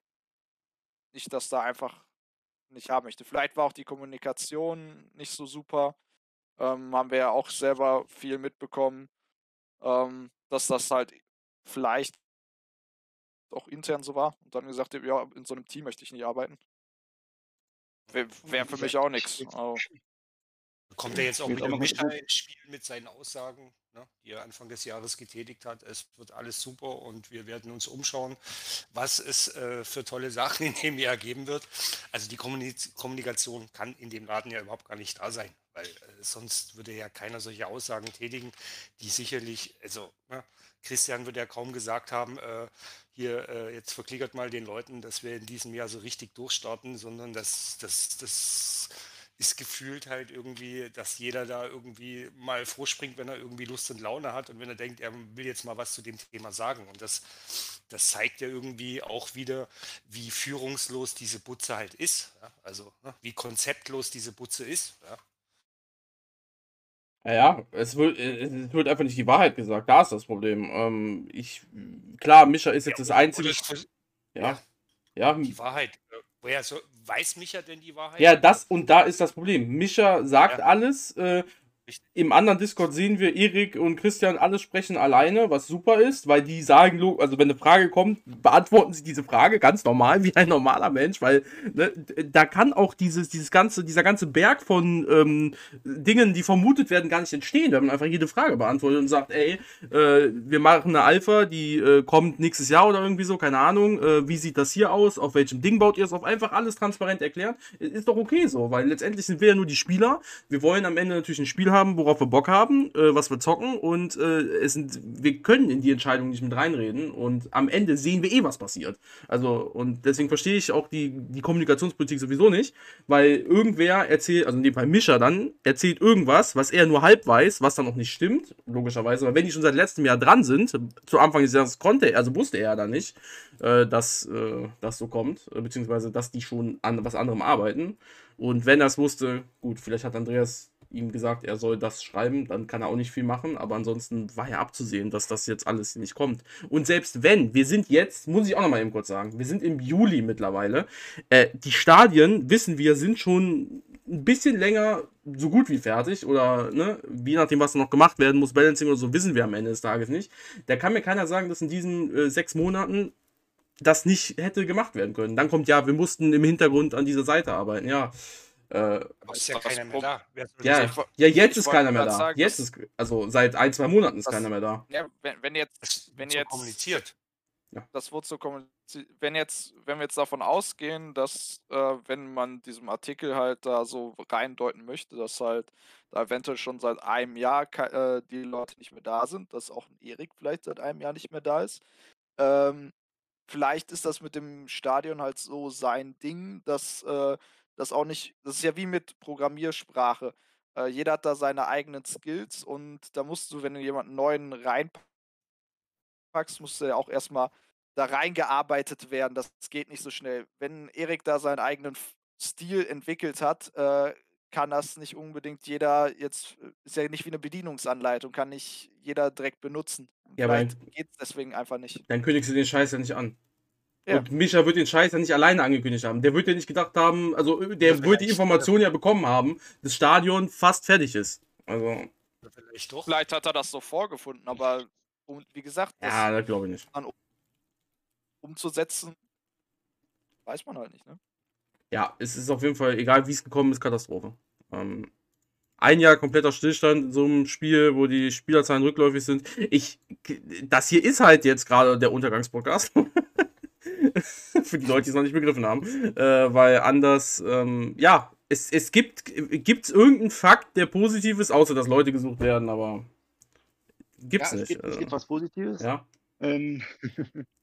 ich das da einfach nicht haben möchte. Vielleicht war auch die Kommunikation nicht so super. Ähm, haben wir ja auch selber viel mitbekommen, ähm, dass das halt vielleicht auch intern so war und dann gesagt hat, ja, in so einem Team möchte ich nicht arbeiten. Wäre wär für mich auch nichts. Also, Kommt er jetzt auch wieder mit- ins Spiel mit seinen Aussagen, ne, die er Anfang des Jahres getätigt hat. Es wird alles super und wir werden uns umschauen, was es äh, für tolle Sachen in dem Jahr geben wird. Also die Kommuniz Kommunikation kann in dem Laden ja überhaupt gar nicht da sein, weil äh, sonst würde ja keiner solche Aussagen tätigen, die sicherlich, also ne, Christian würde ja kaum gesagt haben, äh, hier äh, jetzt verklickert mal den Leuten, dass wir in diesem Jahr so richtig durchstarten, sondern das, das, das ist gefühlt halt irgendwie, dass jeder da irgendwie mal vorspringt, wenn er irgendwie Lust und Laune hat und wenn er denkt, er will jetzt mal was zu dem Thema sagen. Und das, das zeigt ja irgendwie auch wieder, wie führungslos diese Butze halt ist. Ja? Also ne? wie konzeptlos diese Butze ist. Ja? Ja, ja, es wird, es wird einfach nicht die Wahrheit gesagt. Da ist das Problem. Ähm, ich, klar, Mischa ist jetzt das oder- einzige. oder- Ja, ja, Die Wahrheit. Woher so, weiß Micha denn die Wahrheit? ja, das und da ist das Problem. Mischa sagt Ja. alles. Äh. Im anderen Discord sehen wir Erik und Christian alle sprechen alleine, was super ist, weil die sagen, also wenn eine Frage kommt, beantworten sie diese Frage ganz normal, wie ein normaler Mensch, weil ne, da kann auch dieses, dieses ganze, dieser ganze Berg von ähm, Dingen, die vermutet werden, gar nicht entstehen, wenn man einfach jede Frage beantwortet und sagt, ey, äh, wir machen eine Alpha, die äh, kommt nächstes Jahr oder irgendwie so, keine Ahnung, äh, wie sieht das hier aus, auf welchem Ding baut ihr es auf, einfach alles transparent erklären, ist doch okay so, weil letztendlich sind wir ja nur die Spieler, wir wollen am Ende natürlich ein Spiel haben, worauf wir Bock haben, äh, was wir zocken und äh, es sind, wir können in die Entscheidung nicht mit reinreden und am Ende sehen wir eh, was passiert. Also, und deswegen verstehe ich auch die, die Kommunikationspolitik sowieso nicht, weil irgendwer erzählt, also in dem Fall Mischa dann, erzählt irgendwas, was er nur halb weiß, was dann auch nicht stimmt, logischerweise, weil wenn die schon seit letztem Jahr dran sind, zu Anfang des Jahres konnte er, also wusste er dann nicht, äh, dass äh, das so kommt, äh, beziehungsweise dass die schon an was anderem arbeiten. Und wenn er es wusste, gut, vielleicht hat Andreas ihm gesagt, er soll das schreiben, dann kann er auch nicht viel machen, aber ansonsten war ja abzusehen, dass das jetzt alles nicht kommt. Und selbst wenn, wir sind jetzt, muss ich auch noch mal eben kurz sagen, wir sind im Juli mittlerweile, äh, die Stadien, wissen wir, sind schon ein bisschen länger so gut wie fertig oder ne, je nachdem, was noch gemacht werden muss, Balancing oder so, wissen wir am Ende des Tages nicht. Da kann mir keiner sagen, dass in diesen äh, sechs Monaten das nicht hätte gemacht werden können. Dann kommt ja, wir mussten im Hintergrund an dieser Seite arbeiten. Ja, äh, Aber ist ja keiner mehr da. Ja, ja, jetzt ist keiner mehr da. sagen, jetzt ist, also seit ein, zwei Monaten ist das- keiner mehr da. ja, wenn, wenn jetzt, das wenn wird so jetzt kommuniziert. das wurde so kommuniziert. Wenn jetzt, wenn wir jetzt davon ausgehen, dass äh, wenn man diesem Artikel halt da so reindeuten möchte, dass halt da eventuell schon seit einem Jahr äh, die Leute nicht mehr da sind, dass auch ein Erik vielleicht seit einem Jahr nicht mehr da ist. Ähm, vielleicht ist das mit dem Stadion halt so sein Ding, dass äh, das auch nicht, das ist ja wie mit Programmiersprache. Äh, jeder hat da seine eigenen Skills und da musst du, wenn du jemanden neuen reinpackst, musst du ja auch erstmal da reingearbeitet werden. Das geht nicht so schnell. Wenn Erik da seinen eigenen Stil entwickelt hat, äh, kann das nicht unbedingt jeder jetzt, äh, ist ja nicht wie eine Bedienungsanleitung, kann nicht jeder direkt benutzen. Ja, Vielleicht geht es deswegen einfach nicht. Dann kündigst du den Scheiß ja nicht an. Ja. Und Mischa wird den Scheiß ja nicht alleine angekündigt haben. Der wird ja nicht gedacht haben, also äh, der wird die. Information ja bekommen haben, das Stadion fast fertig ist. Also, Vielleicht doch. Vielleicht hat er das so vorgefunden, aber um, wie gesagt, das ja, das glaube ich nicht. umzusetzen, weiß man halt nicht. Ne? Ja, es ist auf jeden Fall, egal wie es gekommen ist, Katastrophe. Ähm, ein Jahr kompletter Stillstand in so einem Spiel, wo die Spielerzahlen rückläufig sind. Ich, das hier ist halt jetzt gerade der Untergangspodcast. Für die Leute, die es noch nicht begriffen haben. Äh, weil anders, ähm, ja, es, es gibt, gibt's irgendeinen Fakt, der positiv ist, außer dass Leute gesucht werden, aber Gibt's ja, nicht. Es gibt, es gibt was Positives. ja. Ähm,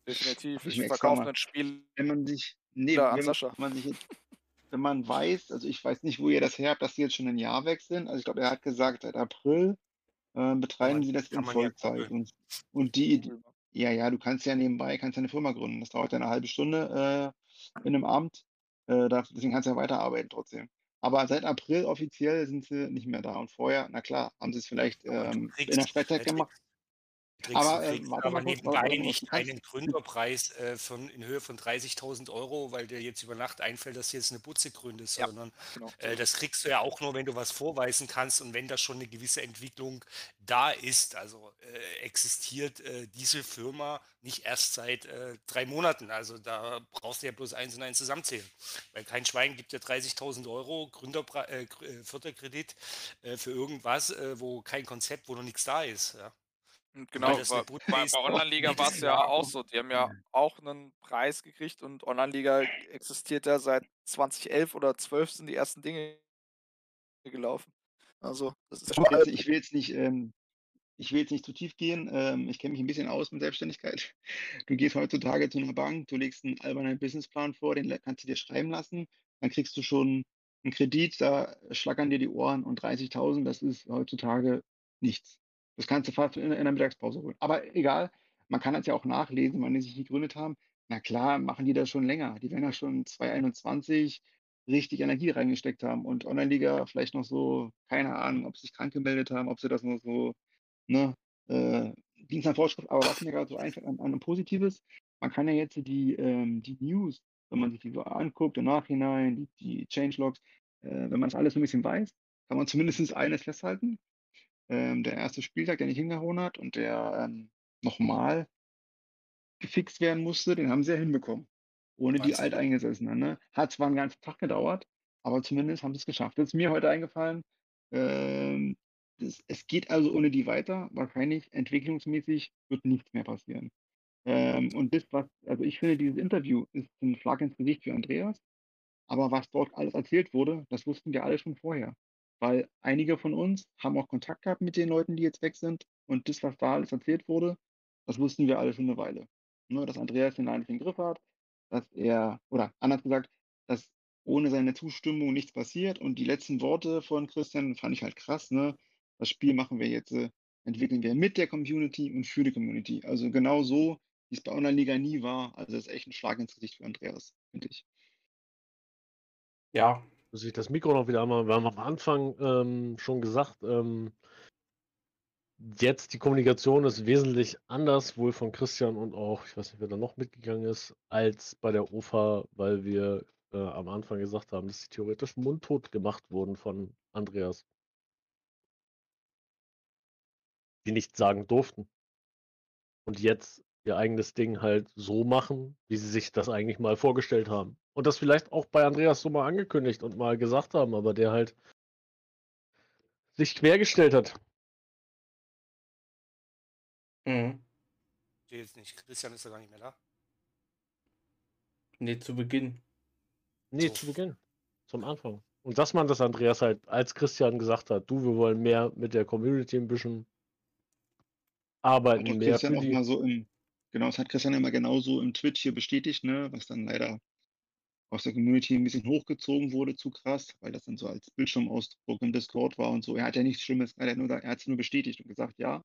Definitiv. ich Ich verkaufe einen Spiel wenn man sich, nee, Ja, an wenn, man sich wenn man weiß, also ich weiß nicht, wo ihr das her habt, dass die jetzt schon ein Jahr weg sind. Also ich glaube, er hat gesagt, seit April äh, betreiben man- sie das in man ja Vollzeit. und, und die, Idee- ja, ja, du kannst ja nebenbei, kannst ja eine Firma gründen. Das dauert ja eine halbe Stunde äh, in einem Amt. Äh, deswegen kannst du ja weiterarbeiten trotzdem. Aber seit April offiziell sind sie nicht mehr da. Und vorher, na klar, haben sie es vielleicht ähm, in der Freizeit gemacht. Kriegst, Aber, äh, kriegst aber kurz, nebenbei mal, nicht einen Gründerpreis äh, von, in Höhe von 30.000 Euro, weil dir jetzt über Nacht einfällt, dass du jetzt eine Butze gründest, Ja. sondern Genau. äh, das kriegst du ja auch nur, wenn du was vorweisen kannst und wenn da schon eine gewisse Entwicklung da ist. Also äh, existiert äh, diese Firma nicht erst seit äh, drei Monaten. Also da brauchst du ja bloß eins und eins zusammenzählen. Weil kein Schwein gibt dir 30.000 Euro Gründerpre Gr- Förderkredit für irgendwas, wo kein Konzept, wo noch nichts da ist. Ja. Und Genau, bei, bei, Online-Liga war es ja auch so. Die haben ja auch einen Preis gekriegt und Online-Liga existiert ja seit 2011 oder 12 sind die ersten Dinge gelaufen. Also, das ist Ich will jetzt, ich will jetzt nicht, ähm, ich will jetzt nicht zu tief gehen. Ähm, ich kenne mich ein bisschen aus mit Selbstständigkeit. Du gehst heutzutage zu einer Bank, du legst einen albernen Businessplan vor, den kannst du dir schreiben lassen. Dann kriegst du schon einen Kredit, da schlackern dir die Ohren und 30.000, das ist heutzutage nichts. Das kannst du fast in, in der Mittagspause holen. Aber egal, man kann das ja auch nachlesen, wann die sich gegründet haben. Na klar, machen die das schon länger. Die werden ja schon 2021 richtig Energie reingesteckt haben und Online-Liga vielleicht noch so, keine Ahnung, ob sie sich krank gemeldet haben, ob sie das nur so, ne, äh, Dienst nach Vorschrift, aber was mir gerade so einfällt an, an Positives, man kann ja jetzt die, ähm, die News, wenn man sich die so anguckt im Nachhinein, die, die Changelogs, äh, wenn man das alles so ein bisschen weiß, kann man zumindest eines festhalten. Ähm, der erste Spieltag, der nicht hingehauen hat und der ähm, nochmal gefixt werden musste, den haben sie ja hinbekommen. Ohne die Wahnsinn. Alteingesessenen. Ne? Hat zwar einen ganzen Tag gedauert, aber zumindest haben sie es geschafft. Das ist mir heute eingefallen. Ähm, das, es geht also ohne die weiter. Wahrscheinlich entwicklungsmäßig wird nichts mehr passieren. Ähm, und das, was, also ich finde, dieses Interview ist ein Schlag ins Gesicht für Andreas. Aber was dort alles erzählt wurde, das wussten wir alle schon vorher. Weil einige von uns haben auch Kontakt gehabt mit den Leuten, die jetzt weg sind. Und das, was da alles erzählt wurde, das wussten wir alle schon eine Weile. Ne, dass Andreas den Laden im Griff hat, dass er, oder anders gesagt, dass ohne seine Zustimmung nichts passiert. Und die letzten Worte von Christian fand ich halt krass. Ne? Das Spiel machen wir jetzt, äh, entwickeln wir mit der Community und für die Community. Also genau so, wie es bei Online-Liga nie war. Also das ist echt ein Schlag ins Gesicht für Andreas, finde ich. Ja, Muss ich das Mikro noch wieder einmal, wir haben am Anfang ähm, schon gesagt, ähm, jetzt die Kommunikation ist wesentlich anders, wohl von Christian und auch, ich weiß nicht, wer da noch mitgegangen ist, als bei der OFA, weil wir äh, am Anfang gesagt haben, dass sie theoretisch mundtot gemacht wurden von Andreas. Die nicht sagen durften. Und jetzt ihr eigenes Ding halt so machen, wie sie sich das eigentlich mal vorgestellt haben. Und das vielleicht auch bei Andreas so mal angekündigt und mal gesagt haben, aber der halt sich quergestellt hat. mhm. Steht jetzt nicht. Christian ist ja gar nicht mehr da. nee, zu Beginn. Nee, So. zu Beginn. Zum Anfang. Und dass man das Andreas halt, als Christian gesagt hat, du, wir wollen mehr mit der Community ein bisschen Hat arbeiten, doch mehr Christian für auch die. mal so im, genau, das hat Christian immer genauso im Twitch hier bestätigt, ne, was dann leider aus der Community ein bisschen hochgezogen wurde, zu krass, weil das dann so als Bildschirmausdruck im Discord war und so. Er hat ja nichts Schlimmes, er hat nur, er hat es nur bestätigt und gesagt, ja,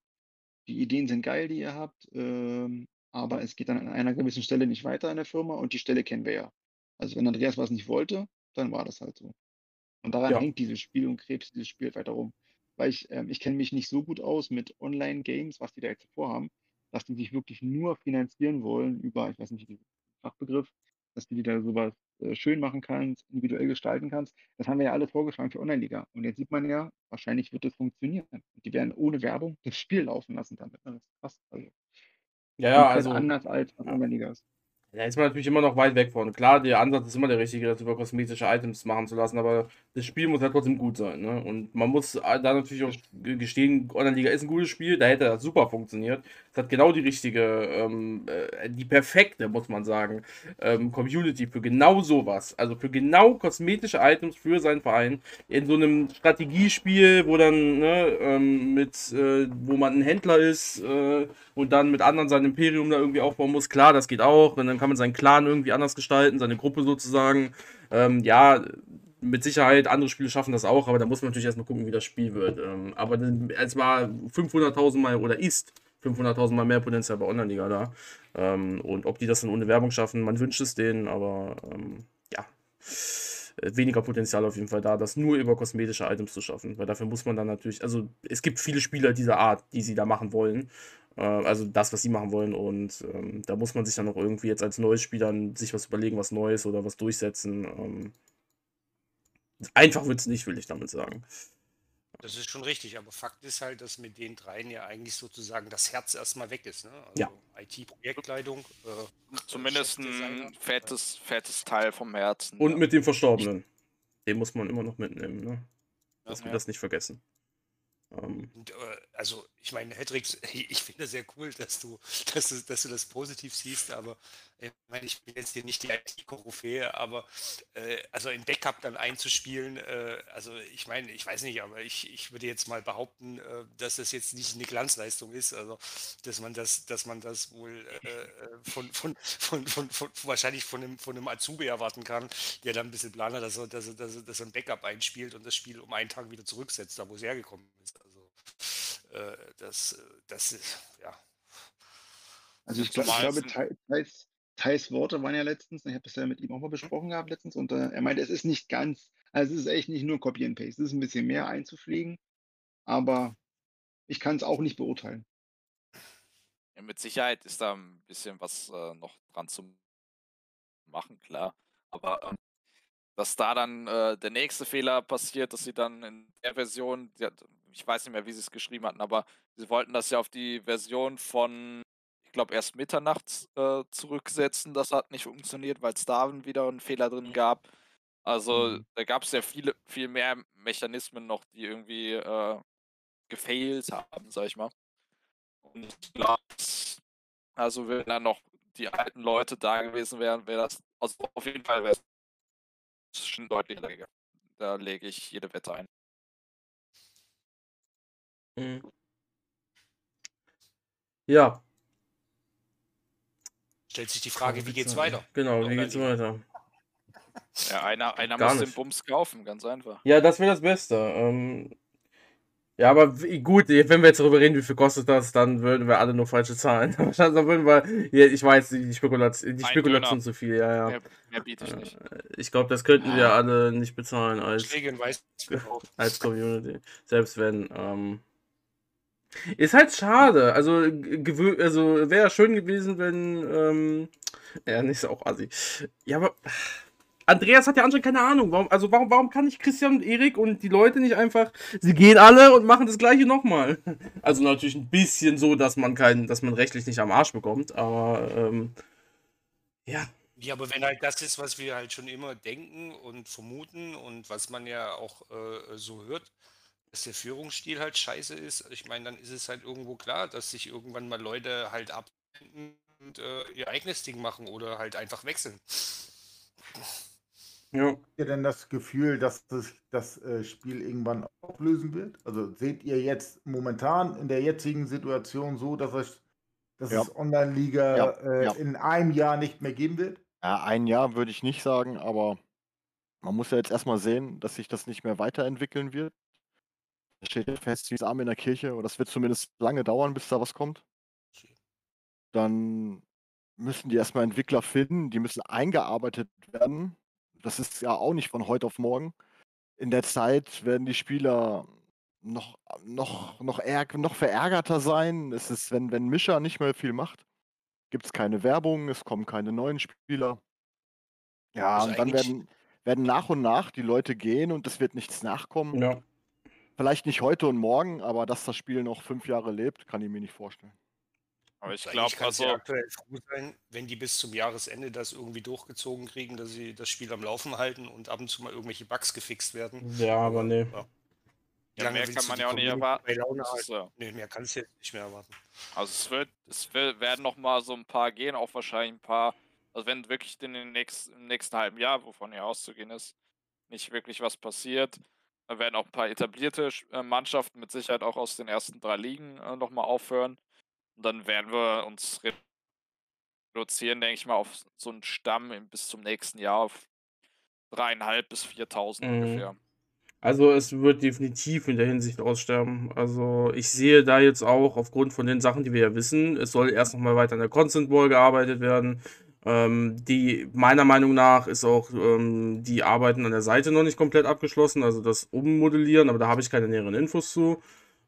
die Ideen sind geil, die ihr habt, ähm, aber es geht dann an einer gewissen Stelle nicht weiter in der Firma und die Stelle kennen wir ja. Also wenn Andreas was nicht wollte, dann war das halt so. Und daran Ja. hängt dieses Spiel und krebst dieses Spiel weiter rum. Weil ich, ähm, ich kenne mich nicht so gut aus mit Online-Games, was die da jetzt vorhaben, dass die sich wirklich nur finanzieren wollen über, ich weiß nicht, den Fachbegriff, dass du die da sowas äh, schön machen kannst, individuell gestalten kannst. Das haben wir ja alles vorgeschlagen für Online-Liga. Und jetzt sieht man ja, wahrscheinlich wird es funktionieren. Die werden ohne Werbung das Spiel laufen lassen damit. ne? Das krass. Also, Ja, ja, also anders als was Online-Liga ist. Da ist man natürlich immer noch weit weg von. Klar, der Ansatz ist immer der richtige, das über kosmetische Items machen zu lassen, aber das Spiel muss halt trotzdem gut sein. Ne? Und man muss da natürlich auch gestehen, Online-Liga ist ein gutes Spiel, da hätte das super funktioniert. Es hat genau die richtige, ähm, äh, die perfekte, muss man sagen, ähm, Community für genau sowas. Also für genau kosmetische Items für seinen Verein. In so einem Strategiespiel, wo dann ne, ähm, mit, äh, wo man ein Händler ist äh, und dann mit anderen sein Imperium da irgendwie aufbauen muss. Klar, das geht auch. Und dann kann man seinen Clan irgendwie anders gestalten, seine Gruppe sozusagen. Ähm, ja, mit Sicherheit, andere Spiele schaffen das auch, aber da muss man natürlich erstmal gucken, wie das Spiel wird. Ähm, aber es war 500.000 Mal oder ist 500.000 Mal mehr Potenzial bei Online-Liga da. Ähm, und ob die das dann ohne Werbung schaffen, man wünscht es denen, aber ähm, ja, weniger Potenzial auf jeden Fall da, das nur über kosmetische Items zu schaffen. Weil dafür muss man dann natürlich, also es gibt viele Spieler dieser Art, die sie da machen wollen. Äh, also das, was sie machen wollen. Und ähm, da muss man sich dann auch irgendwie jetzt als neues Spieler sich was überlegen, was Neues oder was durchsetzen. Ähm, einfach wird es nicht, will ich damit sagen. Das ist schon richtig, aber Fakt ist halt, dass mit den dreien ja eigentlich sozusagen das Herz erstmal weg ist. Ne? Also ja. IT-Projektkleidung. Äh, Zumindest ein fettes, fettes Teil vom Herzen. Und ja. mit dem Verstorbenen. Den muss man immer noch mitnehmen, ne? Dass ja, wir das nicht vergessen. Ähm, und, äh, also, ich meine, Hedrix, ich finde sehr cool, dass du, dass du, dass du das positiv siehst, aber ich meine, ich bin jetzt hier nicht die IT-Koryphäe, aber äh, also ein Backup dann einzuspielen, äh, also ich meine, ich weiß nicht, aber ich, ich würde jetzt mal behaupten, äh, dass das jetzt nicht eine Glanzleistung ist, also dass man das, dass man das wohl äh, äh, von, von, von, von, von, wahrscheinlich von einem, von einem Azubi erwarten kann, der dann ein bisschen planer, dass er, dass er, dass er, dass er ein Backup einspielt und das Spiel um einen Tag wieder zurücksetzt, da wo es hergekommen ist. Also äh, das, das ist, ja. Also ich, glaub, ich glaube, teils, Thais Worte waren ja letztens, ich habe das ja mit ihm auch mal besprochen gehabt letztens, und äh, er meinte, es ist nicht ganz, also es ist echt nicht nur Copy and Paste, es ist ein bisschen mehr einzupflegen, aber ich kann es auch nicht beurteilen. Ja, mit Sicherheit ist da ein bisschen was äh, noch dran zu machen, klar. Aber ähm, dass da dann äh, der nächste Fehler passiert, dass sie dann in der Version, ich weiß nicht mehr, wie sie es geschrieben hatten, aber sie wollten das ja auf die Version von ich glaube, erst mitternachts äh, zurücksetzen. Das hat nicht funktioniert, weil es da wieder einen Fehler drin gab. Also mhm. da gab es ja viele, viel mehr Mechanismen noch, die irgendwie äh, gefailt haben, sag ich mal. Und ich glaube, also wenn dann noch die alten Leute da gewesen wären, wäre das, also auf jeden Fall wäre es schon deutlich länger. Da lege ich jede Wette ein. Mhm. Ja, Stellt sich die Frage, wie geht's weiter? Genau, wie geht's weiter? Ja, einer, einer muss nicht. den Bums kaufen, ganz einfach. Ja, das wäre das Beste. Ähm, ja, aber gut, wenn wir jetzt darüber reden, wie viel kostet das, dann würden wir alle nur falsche Zahlen. dann würden wir, ja, ich weiß, die Spekulation, die Spekulation zu viel, ja, ja. Mehr, mehr biete ich nicht. Äh, ich glaube, das könnten wir alle nicht bezahlen als, als Community. Selbst wenn, ähm, ist halt schade. Also, also wäre schön gewesen, wenn. Ähm, ja, nicht so auch assi. Ja, aber. Andreas hat ja anscheinend keine Ahnung. Warum, also warum, warum kann nicht Christian und Erik und die Leute nicht einfach. Sie gehen alle und machen das gleiche nochmal. Also natürlich ein bisschen so, dass man keinen, dass man rechtlich nicht am Arsch bekommt, aber ähm, ja. Ja, aber wenn halt das ist, was wir halt schon immer denken und vermuten und was man ja auch äh, so hört, dass der Führungsstil halt scheiße ist, ich meine, dann ist es halt irgendwo klar, dass sich irgendwann mal Leute halt abwenden und äh, ihr eigenes Ding machen oder halt einfach wechseln. Ja. Habt ihr denn das Gefühl, dass das, das äh, Spiel irgendwann auflösen wird? Also seht ihr jetzt momentan in der jetzigen Situation so, dass es, dass ja. es Online-Liga ja. äh, ja. in einem Jahr nicht mehr geben wird? Ja, ein Jahr würde ich nicht sagen, aber man muss ja jetzt erstmal sehen, dass sich das nicht mehr weiterentwickeln wird. Das steht ja fest wie das Arm in der Kirche, oder das wird zumindest lange dauern, bis da was kommt. Dann müssen die erstmal Entwickler finden, die müssen eingearbeitet werden. Das ist ja auch nicht von heute auf morgen. In der Zeit werden die Spieler noch, noch, noch, ärg noch verärgerter sein. Es ist, wenn, wenn Mischer nicht mehr viel macht, gibt es keine Werbung, es kommen keine neuen Spieler. Ja, also und dann werden, werden nach und nach die Leute gehen und es wird nichts nachkommen. Ja. Vielleicht nicht heute und morgen, aber dass das Spiel noch fünf Jahre lebt, kann ich mir nicht vorstellen. Aber ich Eigentlich glaube, also, ja aktuell froh sein, wenn die bis zum Jahresende das irgendwie durchgezogen kriegen, dass sie das Spiel am Laufen halten und ab und zu mal irgendwelche Bugs gefixt werden. Ja, aber nee. Ja. Ja, mehr kann man ja auch nicht erwarten. ist, ja. Nee, mehr kannst du jetzt nicht mehr erwarten. Also es wird, es will, werden noch mal so ein paar gehen, auch wahrscheinlich ein paar, also wenn wirklich in den nächsten, im nächsten halben Jahr, wovon ja auszugehen ist, nicht wirklich was passiert, werden auch ein paar etablierte äh, Mannschaften mit Sicherheit auch aus den ersten drei Ligen äh, noch mal aufhören. Und dann werden wir uns re- reduzieren, denke ich mal, auf so einen Stamm bis zum nächsten Jahr auf dreieinhalb bis 4.000 Mhm. ungefähr. Also es wird definitiv in der Hinsicht aussterben. Also ich sehe da jetzt auch aufgrund von den Sachen, die wir ja wissen, es soll erst nochmal weiter an der Constant Wall gearbeitet werden. Ähm, die meiner Meinung nach ist auch ähm, die Arbeiten an der Seite noch nicht komplett abgeschlossen, also das Ummodellieren, aber da habe ich keine näheren Infos zu.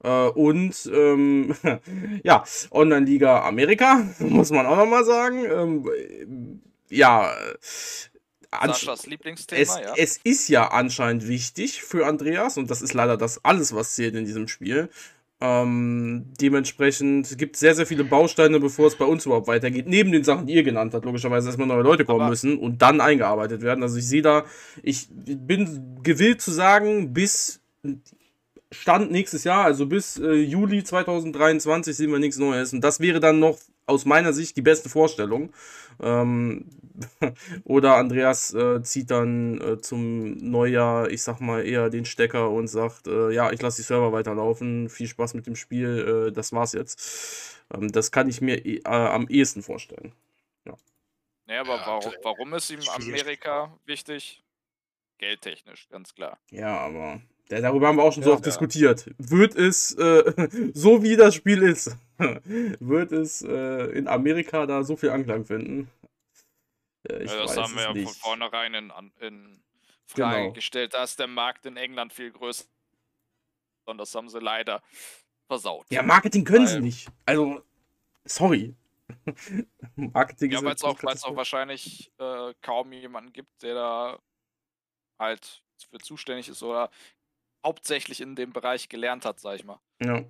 Äh, und ähm, ja, Online-Liga Amerika, muss man auch nochmal sagen. Ähm, ja, äh, Saschas Lieblingsthema, es, ja. es ist ja anscheinend wichtig für Andreas und das ist leider das alles, was zählt in diesem Spiel. Ähm, dementsprechend gibt es sehr, sehr viele Bausteine, bevor es bei uns überhaupt weitergeht. Neben den Sachen, die ihr genannt habt, logischerweise erstmal neue Leute kommen Aber- müssen und dann eingearbeitet werden. Also ich sehe da, ich bin gewillt zu sagen, bis Stand nächstes Jahr, also bis äh, Juli 2023 sehen wir nichts Neues. Und das wäre dann noch aus meiner Sicht die beste Vorstellung. Ähm, oder Andreas äh, zieht dann äh, zum Neujahr, ich sag mal, eher den Stecker und sagt, äh, ja, ich lasse die Server weiterlaufen, viel Spaß mit dem Spiel, äh, das war's jetzt. Ähm, das kann ich mir äh, am ehesten vorstellen. Nee, aber Ja, warum, warum ist ihm. Amerika wichtig? Geldtechnisch, ganz klar. Ja, aber da- darüber haben wir auch schon so Ja, oft ja. diskutiert. Wird es, äh, so wie das Spiel ist, wird es äh, in Amerika da so viel Anklang finden? Äh, ich Ja, das weiß haben wir ja von vornherein in, in Frage Genau. gestellt. Da ist der Markt in England viel größer. Und das haben sie leider versaut. Ja, Marketing können sie Weil- nicht. Also, sorry. Marketing Ja, weil es auch, auch wahrscheinlich äh, kaum jemanden gibt, der da halt für zuständig ist oder hauptsächlich in dem Bereich gelernt hat, sag ich mal. Ja.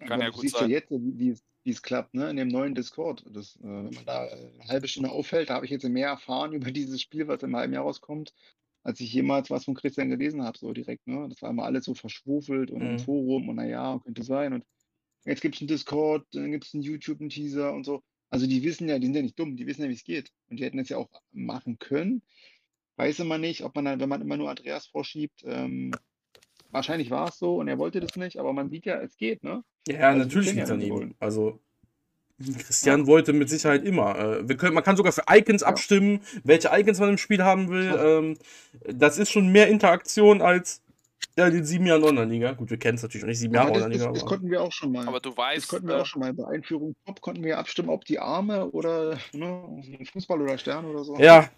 Kann Aber ja gut siehst sein. ja jetzt, wie wie es klappt, ne? In dem neuen Discord. Das, äh, wenn man da eine halbe Stunde auffällt, da habe ich jetzt mehr erfahren über dieses Spiel, was im halben Jahr rauskommt, als ich jemals was von Christian gelesen habe, so direkt, ne? Das war immer alles so verschwufelt und im Mhm. Forum und naja, könnte sein. Und jetzt gibt es einen Discord, dann gibt es einen YouTube, einen Teaser und so. Also die wissen ja, die sind ja nicht dumm, die wissen ja, wie es geht. Und die hätten es ja auch machen können. Weiß immer nicht, ob man dann, wenn man immer nur Andreas vorschiebt, ähm, wahrscheinlich war es so und er wollte das nicht, aber man sieht ja, es geht, ne? Ja, Also, natürlich liegt ja an nicht ihm. Also, Christian wollte mit Sicherheit immer. Äh, wir können, man kann sogar für Icons Ja. abstimmen, welche Icons man im Spiel haben will. Ähm, das ist schon mehr Interaktion als ja, die sieben Jahre Online-Liga. Gut, wir kennen es natürlich nicht, sieben Jahre Aber das, das, das konnten wir auch schon mal. Aber du Das weißt, konnten wir äh, auch schon mal. Bei Einführung Pop konnten wir abstimmen, ob die Arme oder ne, Fußball oder Stern oder so. Ja,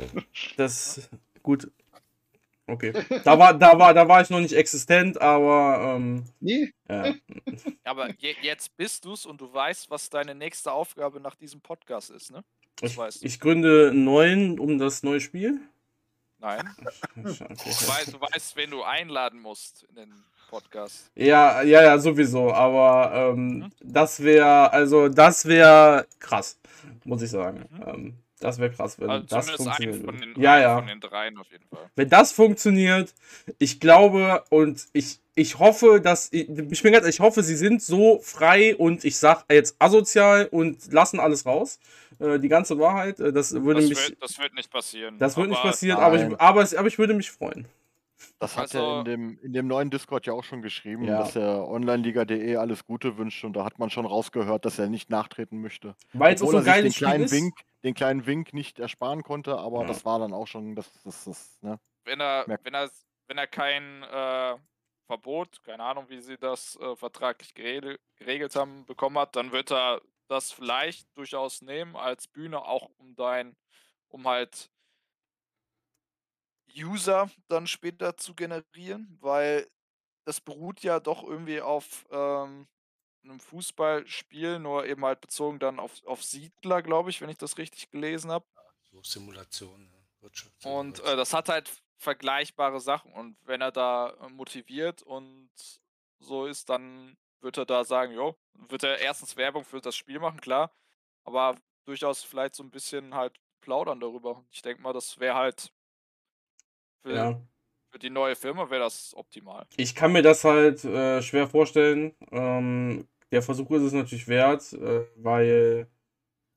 das gut. Okay. Da war, da war, da war ich noch nicht existent, aber ähm, Nee, ja. aber je, jetzt bist du's und du weißt, was deine nächste Aufgabe nach diesem Podcast ist, ne? Das Ich, weißt du. ich gründe einen neuen um das neue Spiel. Nein. Okay. Du weißt, du weißt, wen du einladen musst in den Podcast. Ja, ja, ja, sowieso. Aber ähm, Mhm. das wäre, also das wäre krass, muss ich sagen. Mhm. Ähm, das wäre krass, wenn Also das funktioniert. von den, ja, ja. von den dreien auf jeden Fall. Wenn das funktioniert, ich glaube und ich, ich hoffe, dass ich, ich bin ganz, ich hoffe, sie sind so frei und ich sag jetzt asozial und lassen alles raus. Äh, die ganze Wahrheit, äh, das würde Das mich, wird, das wird nicht passieren. das wird nicht passieren, aber ich, aber, aber ich würde mich freuen. Das hat Also- er in dem, in dem neuen Discord ja auch schon geschrieben, Ja. dass er Onlineliga.de alles Gute wünscht und da hat man schon rausgehört, dass er nicht nachtreten möchte. Weil es so er ein sich den kleinen ist. Wink, den kleinen Wink nicht ersparen konnte, aber Ja. das war dann auch schon, das, das, das, ne? wenn er, wenn er, wenn er kein äh, Verbot, keine Ahnung, wie sie das äh, vertraglich geregel, geregelt haben, bekommen hat, dann wird er das vielleicht durchaus nehmen als Bühne, auch um dein, um halt User dann später zu generieren, weil das beruht ja doch irgendwie auf ähm, einem Fußballspiel, nur eben halt bezogen dann auf, auf Siedler, glaube ich, wenn ich das richtig gelesen habe. So Simulation, Wirtschaft. Und äh, das hat halt vergleichbare Sachen. Und wenn er da äh, motiviert und so ist, dann wird er da sagen, jo, wird er erstens Werbung für das Spiel machen, klar, aber durchaus vielleicht so ein bisschen halt plaudern darüber. Ich denke mal, das wäre halt für, Ja. für die neue Firma wäre das optimal. Ich kann mir das halt äh, schwer vorstellen. Ähm, der Versuch ist es natürlich wert, äh, weil,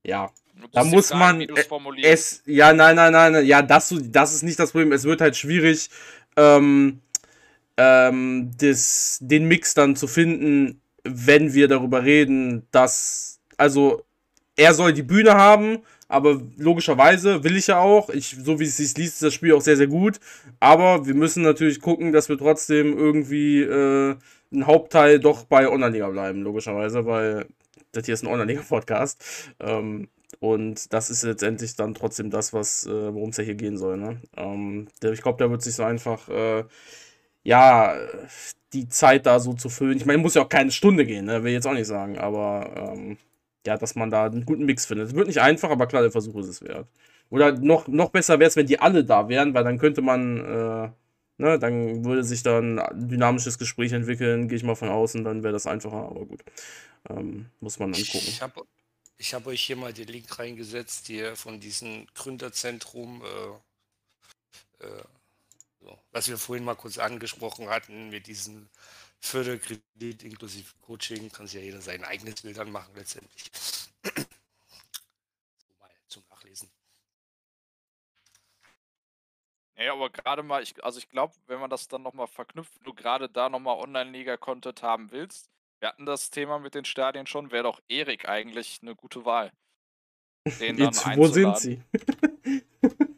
ja, Da muss man, äh, formulierst. es, ja, nein, nein, nein, nein, ja, das, das ist nicht das Problem. Es wird halt schwierig, ähm, ähm, das, den Mix dann zu finden, wenn wir darüber reden, dass, also, er soll die Bühne haben, aber logischerweise will ich ja auch. Ich, so wie es sich liest, ist das Spiel auch sehr, sehr gut. Aber wir müssen natürlich gucken, dass wir trotzdem irgendwie äh, ein Hauptteil doch bei Online-Liga bleiben, logischerweise, weil das hier ist ein Online-Liga-Podcast. Ähm, und das ist letztendlich dann trotzdem das, was, äh, worum es ja hier gehen soll. Ne? Ähm, ich glaube, da wird sich so einfach, äh, ja, die Zeit da so zu füllen. Ich meine, muss ja auch keine Stunde gehen, ne? will ich jetzt auch nicht sagen, aber ähm, ja, dass man da einen guten Mix findet. Es wird nicht einfach, aber klar, der Versuch ist es wert. Oder noch, noch besser wäre es, wenn die alle da wären, weil dann könnte man, äh, ne, dann würde sich dann ein dynamisches Gespräch entwickeln, gehe ich mal von außen, dann wäre das einfacher, aber gut. Ähm, muss man dann gucken. Ich habe ich hab euch hier mal den Link reingesetzt, hier von diesem Gründerzentrum, äh, äh, so, was wir vorhin mal kurz angesprochen hatten, mit diesem Förderkredit inklusive Coaching, kann sich ja jeder sein eigenes Bild dann machen letztendlich. so mal zum Nachlesen. Ja, aber gerade mal, ich, also ich glaube, wenn man das dann nochmal verknüpft, du gerade da nochmal Online-Liga-Content haben willst, wir hatten das Thema mit den Stadien schon, wäre doch Erik eigentlich eine gute Wahl. Den dann Jetzt, wo sind sie?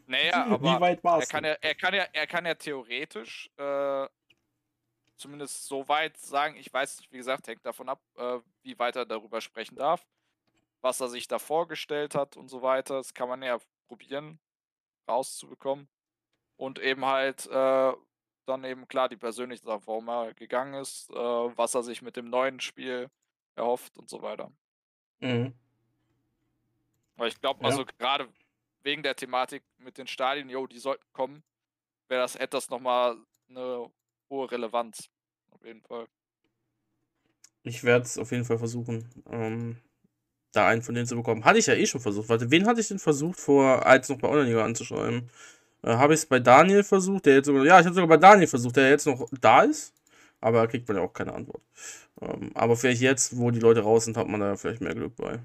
Naja, Wie aber weit er war's? kann ja, er kann ja, er kann ja theoretisch äh, zumindest so weit sagen, ich weiß nicht, wie gesagt, hängt davon ab, äh, wie weit er darüber sprechen darf, was er sich da vorgestellt hat und so weiter. Das kann man ja probieren, rauszubekommen. Und eben halt äh, dann eben klar die persönliche Sache, warum er gegangen ist, äh, was er sich mit dem neuen Spiel erhofft und so weiter. Mhm. Weil ich glaube, Ja. also gerade wegen der Thematik mit den Stadien, jo, die sollten kommen, wäre das etwas nochmal eine hohe Relevanz. Auf jeden Fall. Ich werde es auf jeden Fall versuchen, ähm, da einen von denen zu bekommen. Hatte ich ja eh schon versucht. Warte, wen hatte ich denn versucht, vor als noch bei Online-Liga anzuschreiben? Äh, habe ich es bei Daniel versucht, der jetzt sogar, ja, ich habe sogar bei Daniel versucht, der jetzt noch da ist, aber da kriegt man ja auch keine Antwort. Ähm, aber vielleicht jetzt, wo die Leute raus sind, hat man da vielleicht mehr Glück bei.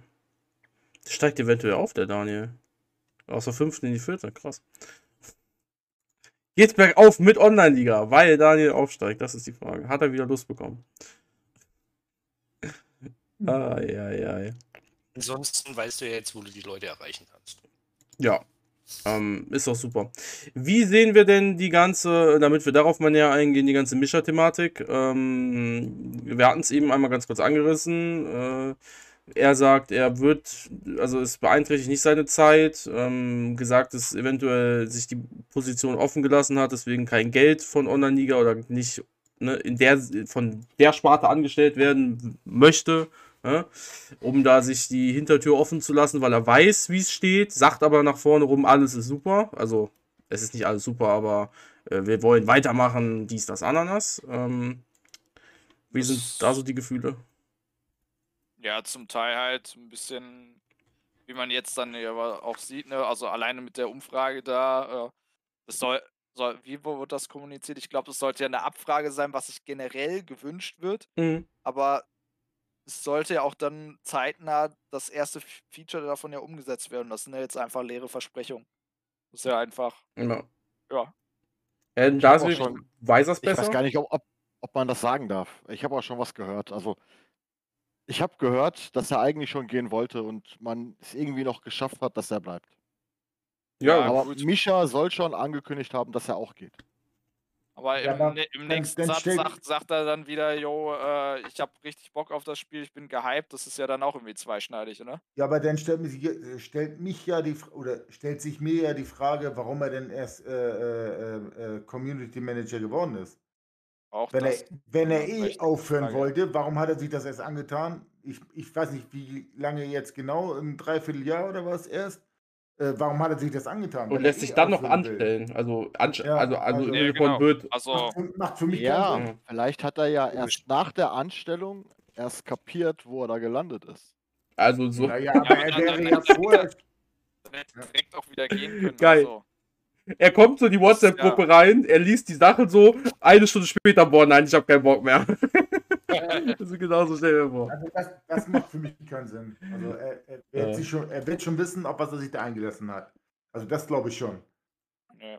Steigt eventuell auf, der Daniel. Aus der fünften in die vierte, krass. Geht's bergauf mit Online-Liga, weil Daniel aufsteigt? Das ist die Frage. Hat er wieder Lust bekommen? Eieiei. Ansonsten weißt du ja jetzt, wo du die Leute erreichen kannst. Ja, ähm, ist doch super. Wie sehen wir denn die ganze, damit wir darauf mal näher eingehen, die ganze Mischer-Thematik? Ähm, wir hatten es eben einmal ganz kurz angerissen. Äh, er sagt, er wird, also es beeinträchtigt nicht seine Zeit. Ähm, gesagt, dass eventuell sich die Position offen gelassen hat, deswegen kein Geld von Online-Liga oder nicht ne, in der, von der Sparte angestellt werden möchte. Ja, um da sich die Hintertür offen zu lassen, weil er weiß, wie es steht, sagt aber nach vorne rum, alles ist super. Also, es ist nicht alles super, aber äh, wir wollen weitermachen, dies, das, Ananas. Ähm, wie sind da so die Gefühle? Ja, zum Teil halt ein bisschen, wie man jetzt dann ja aber auch sieht, ne, also alleine mit der Umfrage da, äh, das soll, soll, wie wird das kommuniziert? Ich glaube, das sollte ja eine Abfrage sein, was sich generell gewünscht wird, Mhm. aber es sollte ja auch dann zeitnah das erste Feature davon ja umgesetzt werden. Das sind ja jetzt einfach leere Versprechungen. Das ist ja einfach, Ja. ja. Äh, da weiß er es Ich weiß besser? gar nicht, ob, ob, ob man das sagen darf. Ich habe auch schon was gehört. Also, ich habe gehört, dass er eigentlich schon gehen wollte und man es irgendwie noch geschafft hat, dass er bleibt. Ja, Ja, Aber gut. Mischa soll schon angekündigt haben, dass er auch geht. Aber Ja, im, ne- im dann- nächsten dann Satz stell- sagt, sagt er dann wieder, jo, äh, ich habe richtig Bock auf das Spiel, ich bin gehypt. Das ist ja dann auch irgendwie zweischneidig, ne? Ja, aber dann stellt mich, äh, stellt mich ja die oder stellt sich mir ja die Frage, warum er denn erst äh, äh, äh, Community Manager geworden ist. Auch Wenn er, das. wenn er ja, eh aufhören Frage. wollte, warum hat er sich das erst angetan? Ich, ich weiß nicht, wie lange jetzt genau, ein Dreivierteljahr oder was erst? Äh, warum hat er sich das angetan? und er lässt eh sich dann noch aufhören will? anstellen. Also, anst Ja, also, also, also- Ja, von genau. wird. Also, Macht, für- macht für mich Ja, keinen Sinn. vielleicht hat er ja erst nach der Anstellung erst kapiert, wo er da gelandet ist. Also so. Naja, aber er dann- wäre ja vorher. Er direkt auch wieder gehen können. Geil. Also. Er kommt so in die WhatsApp-Gruppe rein, er liest die Sachen so, eine Stunde später, boah, nein, ich habe keinen Bock mehr. also genauso stell dir vor. Also das, das macht für mich keinen Sinn. Also er, er, wird Ja. sich schon, er wird schon wissen, auf was er sich da eingelassen hat. Also das glaube ich schon. Ja.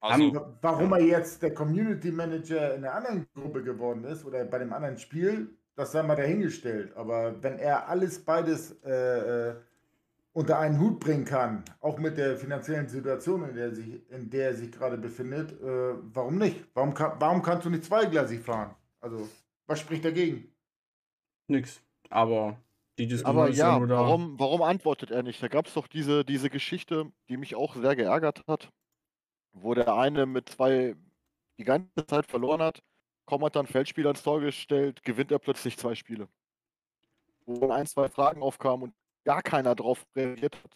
Also, Wa- Warum er jetzt der Community Manager in der anderen Gruppe geworden ist oder bei dem anderen Spiel, das sei mal dahingestellt. Aber wenn er alles beides äh, äh, unter einen Hut bringen kann, auch mit der finanziellen Situation, in der, er sich, in der er sich gerade befindet, äh, warum nicht? Warum, kann, warum kannst du nicht zweigleisig fahren? Also, was spricht dagegen? Nix. Aber die Diskussion Aber ist ja, nur da. warum, warum antwortet er nicht? Da gab es doch diese, diese Geschichte, die mich auch sehr geärgert hat, wo der eine mit zwei die ganze Zeit verloren hat, Komm hat dann Feldspieler ins Tor gestellt, gewinnt er plötzlich zwei Spiele. Wo ein, zwei Fragen aufkamen und gar keiner drauf reagiert hat.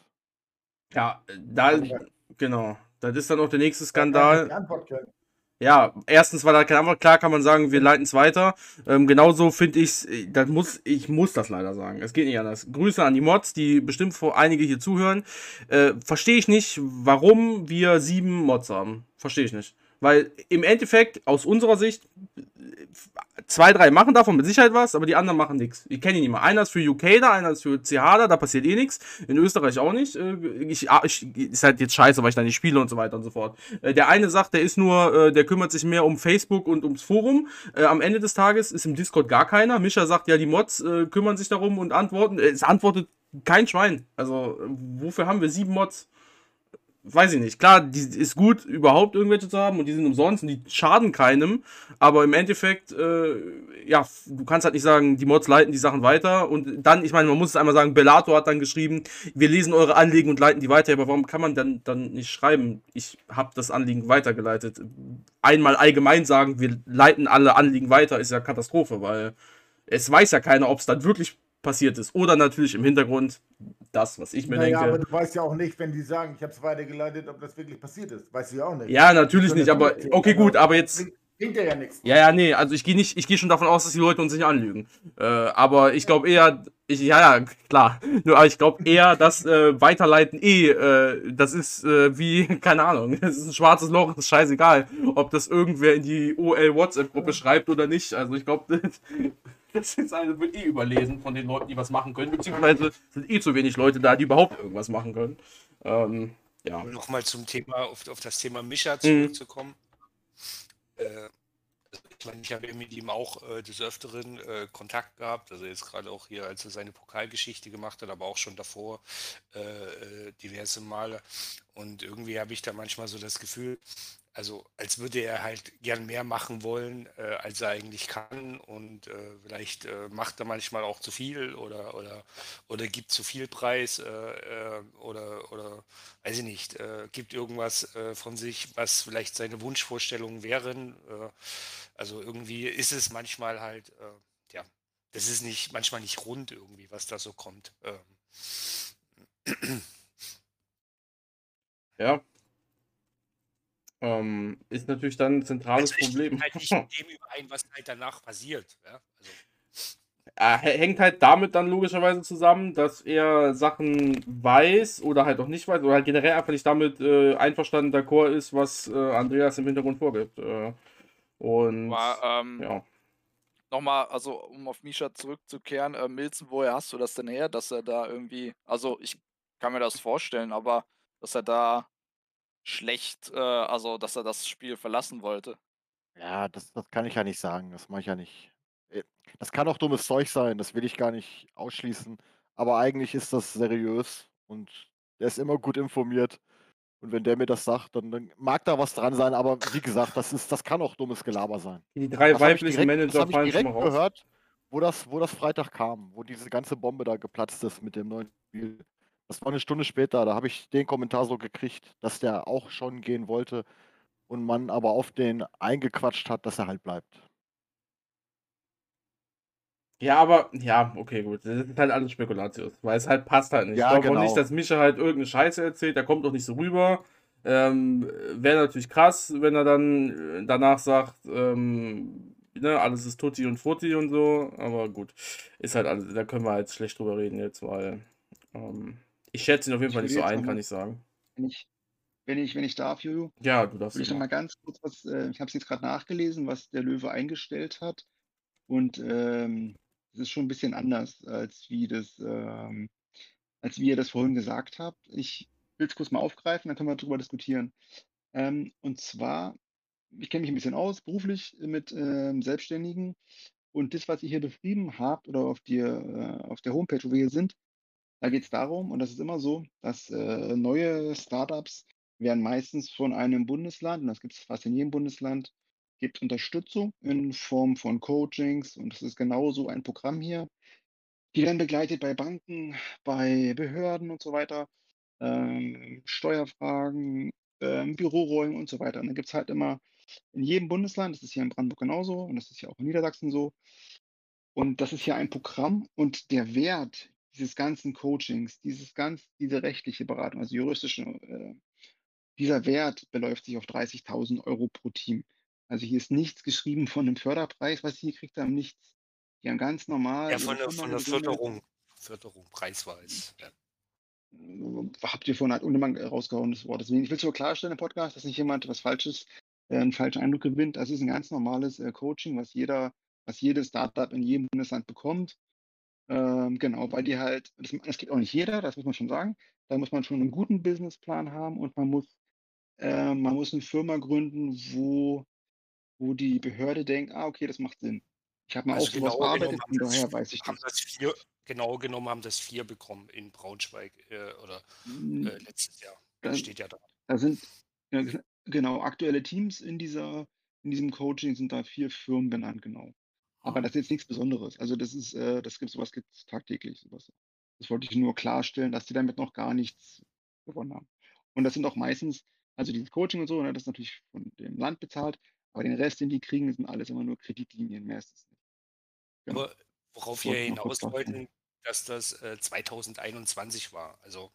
Ja, da, Aber- genau. Das ist dann auch der nächste Skandal. Ja, erstens war da keine Antwort. Klar kann man sagen, wir leiten es weiter. Ähm, genauso finde ich es, das muss, ich muss das leider sagen. Es geht nicht anders. Grüße an die Mods, die bestimmt vor einige hier zuhören. Äh, Verstehe ich nicht, warum wir sieben Mods haben. Verstehe ich nicht. Weil im Endeffekt, aus unserer Sicht, zwei, drei machen davon mit Sicherheit was, aber die anderen machen nichts. Ich kenne ihn nicht mal. Einer ist für UK da, einer ist für CH da, da passiert eh nichts. In Österreich auch nicht. Äh, Ich, ah, ich, ist halt jetzt scheiße, weil ich da nicht spiele und so weiter und so fort. Äh, Der eine sagt, der ist nur, äh, der kümmert sich mehr um Facebook und ums Forum. Am Ende des Tages ist im Discord gar keiner. Mischa sagt, ja, die Mods kümmern sich darum und antworten. Es antwortet kein Schwein. Also, wofür haben wir sieben Mods? Weiß ich nicht. Klar, die ist gut, überhaupt irgendwelche zu haben und die sind umsonst und die schaden keinem. Aber im Endeffekt, äh, ja, du kannst halt nicht sagen, die Mods leiten die Sachen weiter. Und dann, ich meine, man muss es einmal sagen, Bellator hat dann geschrieben, wir lesen eure Anliegen und leiten die weiter. Aber warum kann man dann, dann nicht schreiben, ich habe das Anliegen weitergeleitet? Einmal allgemein sagen, wir leiten alle Anliegen weiter, ist ja Katastrophe, weil es weiß ja keiner, ob es dann wirklich passiert ist. Oder natürlich im Hintergrund das, was ich mir Naja, denke. aber du weißt ja auch nicht, wenn die sagen, ich habe es weitergeleitet, ob das wirklich passiert ist. Weißt du ja auch nicht. Ja, natürlich nicht, ja aber okay, gut, aber jetzt. Bringt, ja ja nichts. Ja, ja, nee, also ich gehe nicht, ich gehe schon davon aus, dass die Leute uns nicht anlügen. Äh, aber ich glaube eher, ich, ja, ja, klar. Nur, aber ich glaube eher, dass äh, Weiterleiten eh, äh, das ist äh, wie, keine Ahnung, das ist ein schwarzes Loch, ist scheißegal, ob das irgendwer in die OL-WhatsApp-Gruppe schreibt oder nicht. Also ich glaube, das, ist eine, wird eh überlesen von den Leuten, die was machen können, beziehungsweise sind eh zu wenig Leute da, die überhaupt irgendwas machen können. Ähm, ja. Um nochmal zum Thema, auf, auf das Thema Mischa Mhm. zurückzukommen. Äh, also ich meine, ich habe mit ihm auch äh, des Öfteren äh, Kontakt gehabt, also jetzt gerade auch hier, als er seine Pokalgeschichte gemacht hat, aber auch schon davor äh, äh, diverse Male. Und irgendwie habe ich da manchmal so das Gefühl, also als würde er halt gern mehr machen wollen, äh, als er eigentlich kann. Und äh, vielleicht äh, macht er manchmal auch zu viel oder, oder, oder gibt zu viel Preis äh, äh, oder, oder weiß ich nicht, äh, gibt irgendwas von sich, was vielleicht seine Wunschvorstellungen wären. Also irgendwie ist es manchmal halt, ja, das ist nicht, manchmal nicht rund irgendwie, was da so kommt. Ähm, Ja. Ähm, ist natürlich dann ein zentrales also Problem. halt nicht mit dem überein, was halt danach passiert. Ja? Also, Er hängt halt damit dann logischerweise zusammen, dass er Sachen weiß oder halt auch nicht weiß oder halt generell einfach nicht damit äh, einverstanden d'accord ist, was äh, Andreas im Hintergrund vorgibt. Äh, und war, ähm, ja. nochmal, also um auf Misha zurückzukehren, äh, Milzen, woher hast du das denn her, dass er da irgendwie, also ich kann mir das vorstellen, aber dass er da schlecht, äh, also dass er das Spiel verlassen wollte. Ja, das, das kann ich ja nicht sagen. Das mache ich ja nicht. Äh, Das kann auch dummes Zeug sein, das will ich gar nicht ausschließen. Aber eigentlich ist das seriös und der ist immer gut informiert. Und wenn der mir das sagt, dann, dann mag da was dran sein, aber wie gesagt, das ist, das kann auch dummes Gelaber sein. Die drei Das weiblichen direkt, das Manager hab ich fallen schon mal direkt raus. gehört, wo das, wo das Freitag kam, wo diese ganze Bombe da geplatzt ist mit dem neuen Spiel. Das war eine Stunde später, da habe ich den Kommentar so gekriegt, dass der auch schon gehen wollte und man aber auf den eingequatscht hat, dass er halt bleibt. Ja, aber, ja, okay, gut. Das ist halt alles Spekulatius, weil es halt passt halt nicht. Ja, ich glaube auch genau. nicht, dass Mischa halt irgendeine Scheiße erzählt, der kommt doch nicht so rüber. Ähm, Wäre natürlich krass, wenn er dann äh, danach sagt, ähm, ne, alles ist Tutti und Frutti und so, aber gut. Ist halt alles, da können wir jetzt schlecht drüber reden jetzt, weil ähm, ich schätze ihn auf jeden Fall nicht so ein, kann ich sagen. wenn ich, wenn ich, wenn ich darf, Juju, Ja, du darfst ich noch mal ganz kurz was, äh, ich habe es jetzt gerade nachgelesen, was der Löwe eingestellt hat. Und ähm, es ist schon ein bisschen anders, als wie das, ähm, als wie ihr das vorhin gesagt habt. Ich will es kurz mal aufgreifen, dann können wir darüber diskutieren. Ähm, und zwar, ich kenne mich ein bisschen aus, beruflich mit ähm, Selbstständigen. Und das, was ihr hier beschrieben habt oder auf, die, äh, auf der Homepage, wo wir hier sind, da geht es darum, und das ist immer so, dass äh, neue Startups werden meistens von einem Bundesland, und das gibt es fast in jedem Bundesland, gibt Unterstützung in Form von Coachings. Und das ist genauso ein Programm hier. Die werden begleitet bei Banken, bei Behörden und so weiter, ähm, Steuerfragen, ähm, Büroräume und so weiter. Und dann gibt es halt immer in jedem Bundesland, das ist hier in Brandenburg genauso und das ist ja auch in Niedersachsen so. Und das ist hier ein Programm und der Wert dieses ganzen Coachings, dieses ganz, diese rechtliche Beratung, also juristische, äh, dieser Wert beläuft sich auf 30.000 Euro pro Team. Also hier ist nichts geschrieben von einem Förderpreis, was sie hier kriegt, haben nichts. Die haben ganz normal Ja, von der, von der. Förderung, Förderung preisweise. Ja. habt ihr vorhin halt Undemann rausgehauen, das Wort. Deswegen, ich will es nur klarstellen im Podcast, dass nicht jemand was Falsches, äh, einen falschen Eindruck gewinnt. Das ist ein ganz normales äh, Coaching, was jeder, was jedes Startup in jedem Bundesland bekommt. Ähm, genau, weil die halt, das, das geht auch nicht jeder, das muss man schon sagen. Da muss man schon einen guten Businessplan haben und man muss, äh, man muss eine Firma gründen, wo, wo die Behörde denkt, ah, okay, das macht Sinn. Ich habe mal Also auch sowas genau bearbeitet, genommen, von das, daher weiß ich das. das vier, genau genommen haben das vier bekommen in Braunschweig äh, oder Mm, äh, letztes Jahr. Da, Steht ja da. Da sind genau aktuelle Teams in dieser, in diesem Coaching sind da vier Firmen benannt, genau. Aber das ist jetzt nichts Besonderes. Also das ist, äh, das gibt sowas gibt es tagtäglich, sowas. Das wollte ich nur klarstellen, dass die damit noch gar nichts gewonnen haben. Und das sind auch meistens, also dieses Coaching und so, ne, das ist natürlich von dem Land bezahlt, aber den Rest, den die kriegen, sind alles immer nur Kreditlinien, mehr ist es nicht. Genau. Aber worauf wir hinaus wollten, dass das äh, 2021 war. Also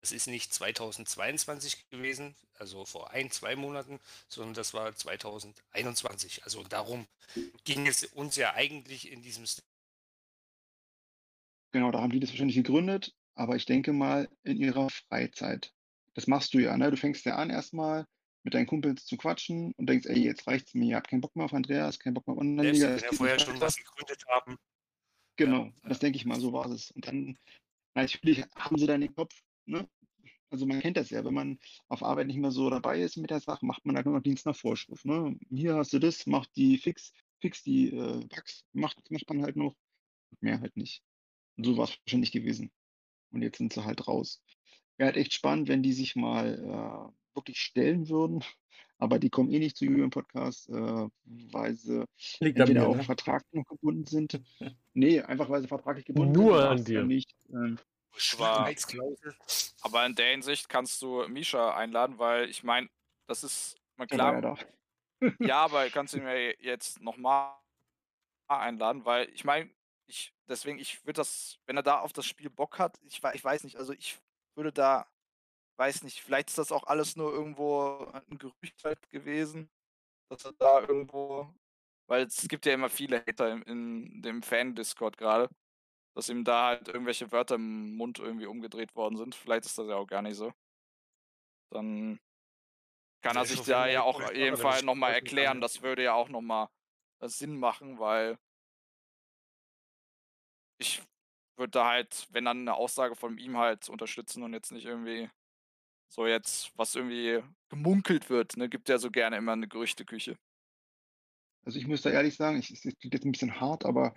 das ist nicht 2022 gewesen, also vor ein, zwei Monaten, sondern das war 2021. Also darum ging es uns ja eigentlich in diesem St- Genau, da haben die das wahrscheinlich gegründet, aber ich denke mal in ihrer Freizeit. Das machst du ja, ne? Du fängst ja an erstmal mit deinen Kumpels zu quatschen und denkst, ey, jetzt reicht's mir, ich hab keinen Bock mehr auf Andreas, keinen Bock mehr auf Online-Liga, es geht vorher schon was gegründet haben. Ja, Genau, das ja. denke ich mal, so war es. Und dann, natürlich haben sie dann den Kopf, ne? Also man kennt das ja, wenn man auf Arbeit nicht mehr so dabei ist mit der Sache, macht man halt nur noch Dienst nach Vorschrift. Ne? Hier hast du das, mach die fix, fix die äh, Bugs, macht, macht man halt noch, mehr halt nicht. Und so war es wahrscheinlich gewesen. Und jetzt sind sie halt raus. Wäre halt echt spannend, wenn die sich mal äh, wirklich stellen würden. Aber die kommen eh nicht zu Julian Podcast, äh, weil sie Liegt entweder mir, auch ne? vertraglich noch gebunden sind. Nee, einfach weil sie vertraglich gebunden sind. Nur an dir. nicht. Ähm, Schwarzklausel. Aber in der Hinsicht kannst du Misha einladen, weil ich meine, das ist mal war ja klar. da. Ja, aber kannst du mir jetzt nochmal einladen, weil ich meine, ich, deswegen, ich würde das, wenn er da auf das Spiel Bock hat, ich, ich weiß nicht, also ich würde da, weiß nicht, vielleicht ist das auch alles nur irgendwo ein Gerücht halt gewesen, dass er da irgendwo, weil es gibt ja immer viele Hater in, in dem Fan-Discord gerade, dass ihm da halt irgendwelche Wörter im Mund irgendwie umgedreht worden sind. Vielleicht ist das ja auch gar nicht so. Dann kann er sich da ja auch cool, auf jeden wenn Fall sich nochmal erklären. Das würde ja auch nochmal Sinn machen, weil ich würde da halt, wenn dann eine Aussage von ihm halt unterstützen und jetzt nicht irgendwie so jetzt, was irgendwie gemunkelt wird. Ne? Gibt ja so gerne immer eine Gerüchteküche. Also ich muss da ehrlich sagen, ich, es klingt jetzt ein bisschen hart, aber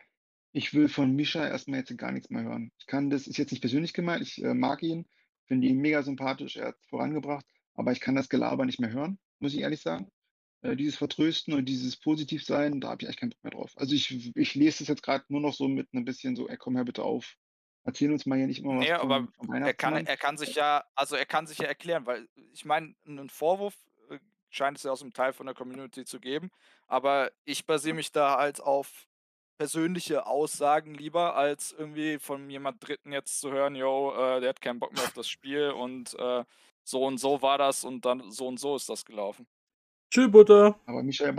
ich will von Mischa erstmal jetzt gar nichts mehr hören. Ich kann das, ist jetzt nicht persönlich gemeint, ich äh, mag ihn, finde ihn mega sympathisch, er hat es vorangebracht, aber ich kann das Gelaber nicht mehr hören, muss ich ehrlich sagen. Äh, dieses Vertrösten und dieses Positivsein, da habe ich eigentlich keinen Bock mehr drauf. Also ich, ich lese das jetzt gerade nur noch so mit ein bisschen so, ey, komm her bitte auf. Erzähl uns mal hier nicht immer was Nee, aber vom, vom er kann, er kann sich ja, also er kann sich ja erklären, weil ich meine, einen Vorwurf äh, scheint es ja aus einem Teil von der Community zu geben, aber ich basiere mich da halt auf persönliche Aussagen lieber, als irgendwie von jemand Dritten jetzt zu hören, yo, äh, der hat keinen Bock mehr auf das Spiel und äh, so und so war das und dann so und so ist das gelaufen. Tschüss, Butter. Aber Mischa,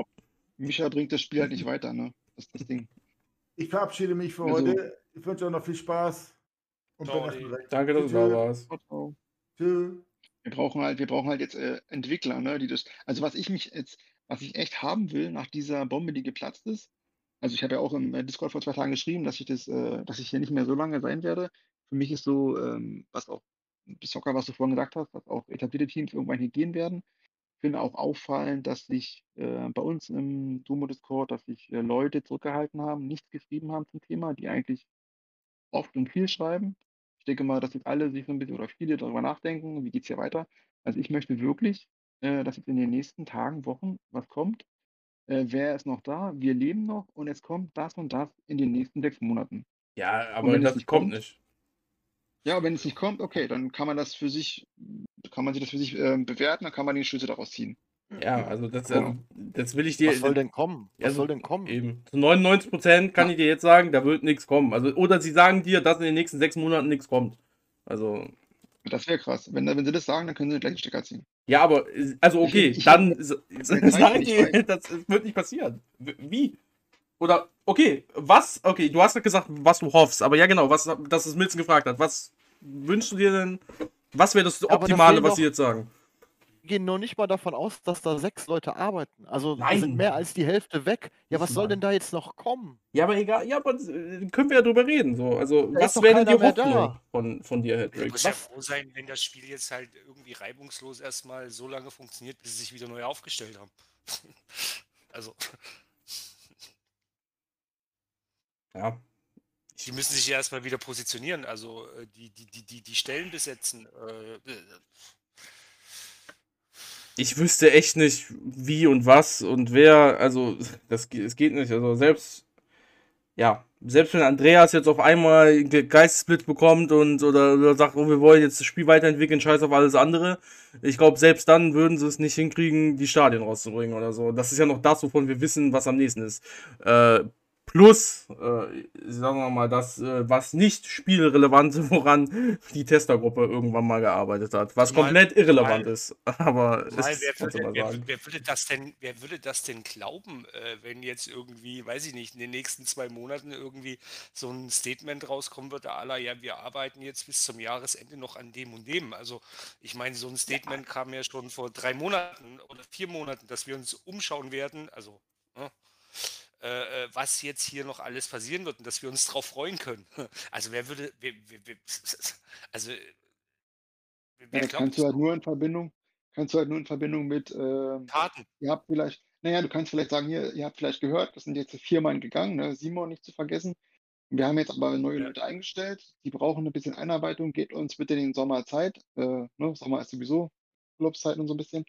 Micha bringt das Spiel halt nicht weiter, ne? Das ist das Ding. Ich verabschiede mich für Also- heute. Ich wünsche euch noch viel Spaß. Und. Danke, dass du da warst. Tschüss. Wir brauchen halt, wir brauchen halt jetzt äh, Entwickler, ne, die das. Also was ich mich jetzt, was ich echt haben will nach dieser Bombe, die geplatzt ist. Also ich habe ja auch im äh, Discord vor zwei Tagen geschrieben, dass ich das, äh, dass ich hier nicht mehr so lange sein werde. Für mich ist so, ähm, was auch Soccer, was du vorhin gesagt hast, dass auch etablierte Teams irgendwann hier gehen werden. Ich finde auch auffallend, dass sich äh, bei uns im Dumo-Discord, dass sich äh, Leute zurückgehalten haben, nichts geschrieben haben zum Thema, die eigentlich oft und viel schreiben. Ich denke mal, dass jetzt alle sich so ein bisschen oder viele darüber nachdenken, wie geht es hier weiter. Also ich möchte wirklich, äh, dass jetzt in den nächsten Tagen, Wochen was kommt. Äh, wer ist noch da? Wir leben noch und es kommt das und das in den nächsten sechs Monaten. Ja, aber wenn es das nicht kommt kommt? nicht. Ja, wenn es nicht kommt, okay, dann kann man das für sich, kann man sich das für sich ähm, bewerten, dann kann man die Schlüsse daraus ziehen. Ja, also das, Ja. also, das will ich dir. Was soll denn kommen? Was Also, soll denn kommen? Eben. Zu 99 Prozent kann ich dir jetzt sagen, da wird nichts kommen. Also, oder sie sagen dir, dass in den nächsten sechs Monaten nichts kommt. Also, Das wäre krass. Wenn, wenn sie das sagen, dann können sie gleich den Stecker ziehen. Ja, aber, also okay, Ich- ich- dann s- Zeit sag ich das wird nicht passieren. Wie? Oder, okay, was, okay, du hast ja gesagt, was du hoffst, aber ja genau, was, das ist Milzen gefragt hat, was wünschst du dir denn, was wäre das Optimale, was sie jetzt sagen? Gehen noch nicht mal davon aus, dass da sechs Leute arbeiten. Also Nein. sind mehr als die Hälfte weg. Ja, was soll denn da jetzt noch kommen? Ja, aber egal, ja, aber äh, können wir ja drüber reden, so, also, Da was wäre denn die. Hoffnung von, von dir, Du Hedrick? musst ja froh sein, wenn das Spiel jetzt halt irgendwie reibungslos erstmal so lange funktioniert, bis sie sich wieder neu aufgestellt haben. also, Ja, die müssen sich ja erstmal wieder positionieren, also äh, die, die, die, die, die Stellen besetzen. Äh, äh, ich wüsste echt nicht, wie und was und wer. Also, das, es geht nicht. Also, selbst, ja, selbst wenn Andreas jetzt auf einmal Ge- Geistesblitz bekommt und oder, oder sagt, oh, wir wollen jetzt das Spiel weiterentwickeln, scheiß auf alles andere. Ich glaube, selbst dann würden sie es nicht hinkriegen, die Stadien rauszubringen oder so. Das ist ja noch das, wovon wir wissen, was am nächsten ist. Äh, plus, äh, sagen wir mal, das, äh, was nicht spielrelevant, woran die Testergruppe irgendwann mal gearbeitet hat. Was Zumal- komplett irrelevant zumal- ist. Aber wer, würde, mal wer, sagen. wer, würde das denn, wer würde das denn glauben, äh, wenn jetzt irgendwie, weiß ich nicht, in den nächsten zwei Monaten irgendwie so ein Statement rauskommen würde, aller, ja, wir arbeiten jetzt bis zum Jahresende noch an dem und dem. Also ich meine, so ein Statement kam ja schon vor drei Monaten oder vier Monaten, dass wir uns umschauen werden, also ne, äh, äh, was jetzt hier noch alles passieren wird und dass wir uns darauf freuen können. Also wer würde, wer, wer, wer, also wer Ja, kannst du halt nur in Verbindung, kannst du halt nur in Verbindung mit, ähm, Taten. ihr habt vielleicht, naja, du kannst vielleicht sagen, hier, ihr habt vielleicht gehört, das sind jetzt vier Mann gegangen, ne? Simon nicht zu vergessen. Wir haben jetzt aber neue. Leute eingestellt, die brauchen ein bisschen Einarbeitung, geht uns bitte den Sommer Zeit. Äh, ne? Sommer ist sowieso Urlaubszeit und so ein bisschen.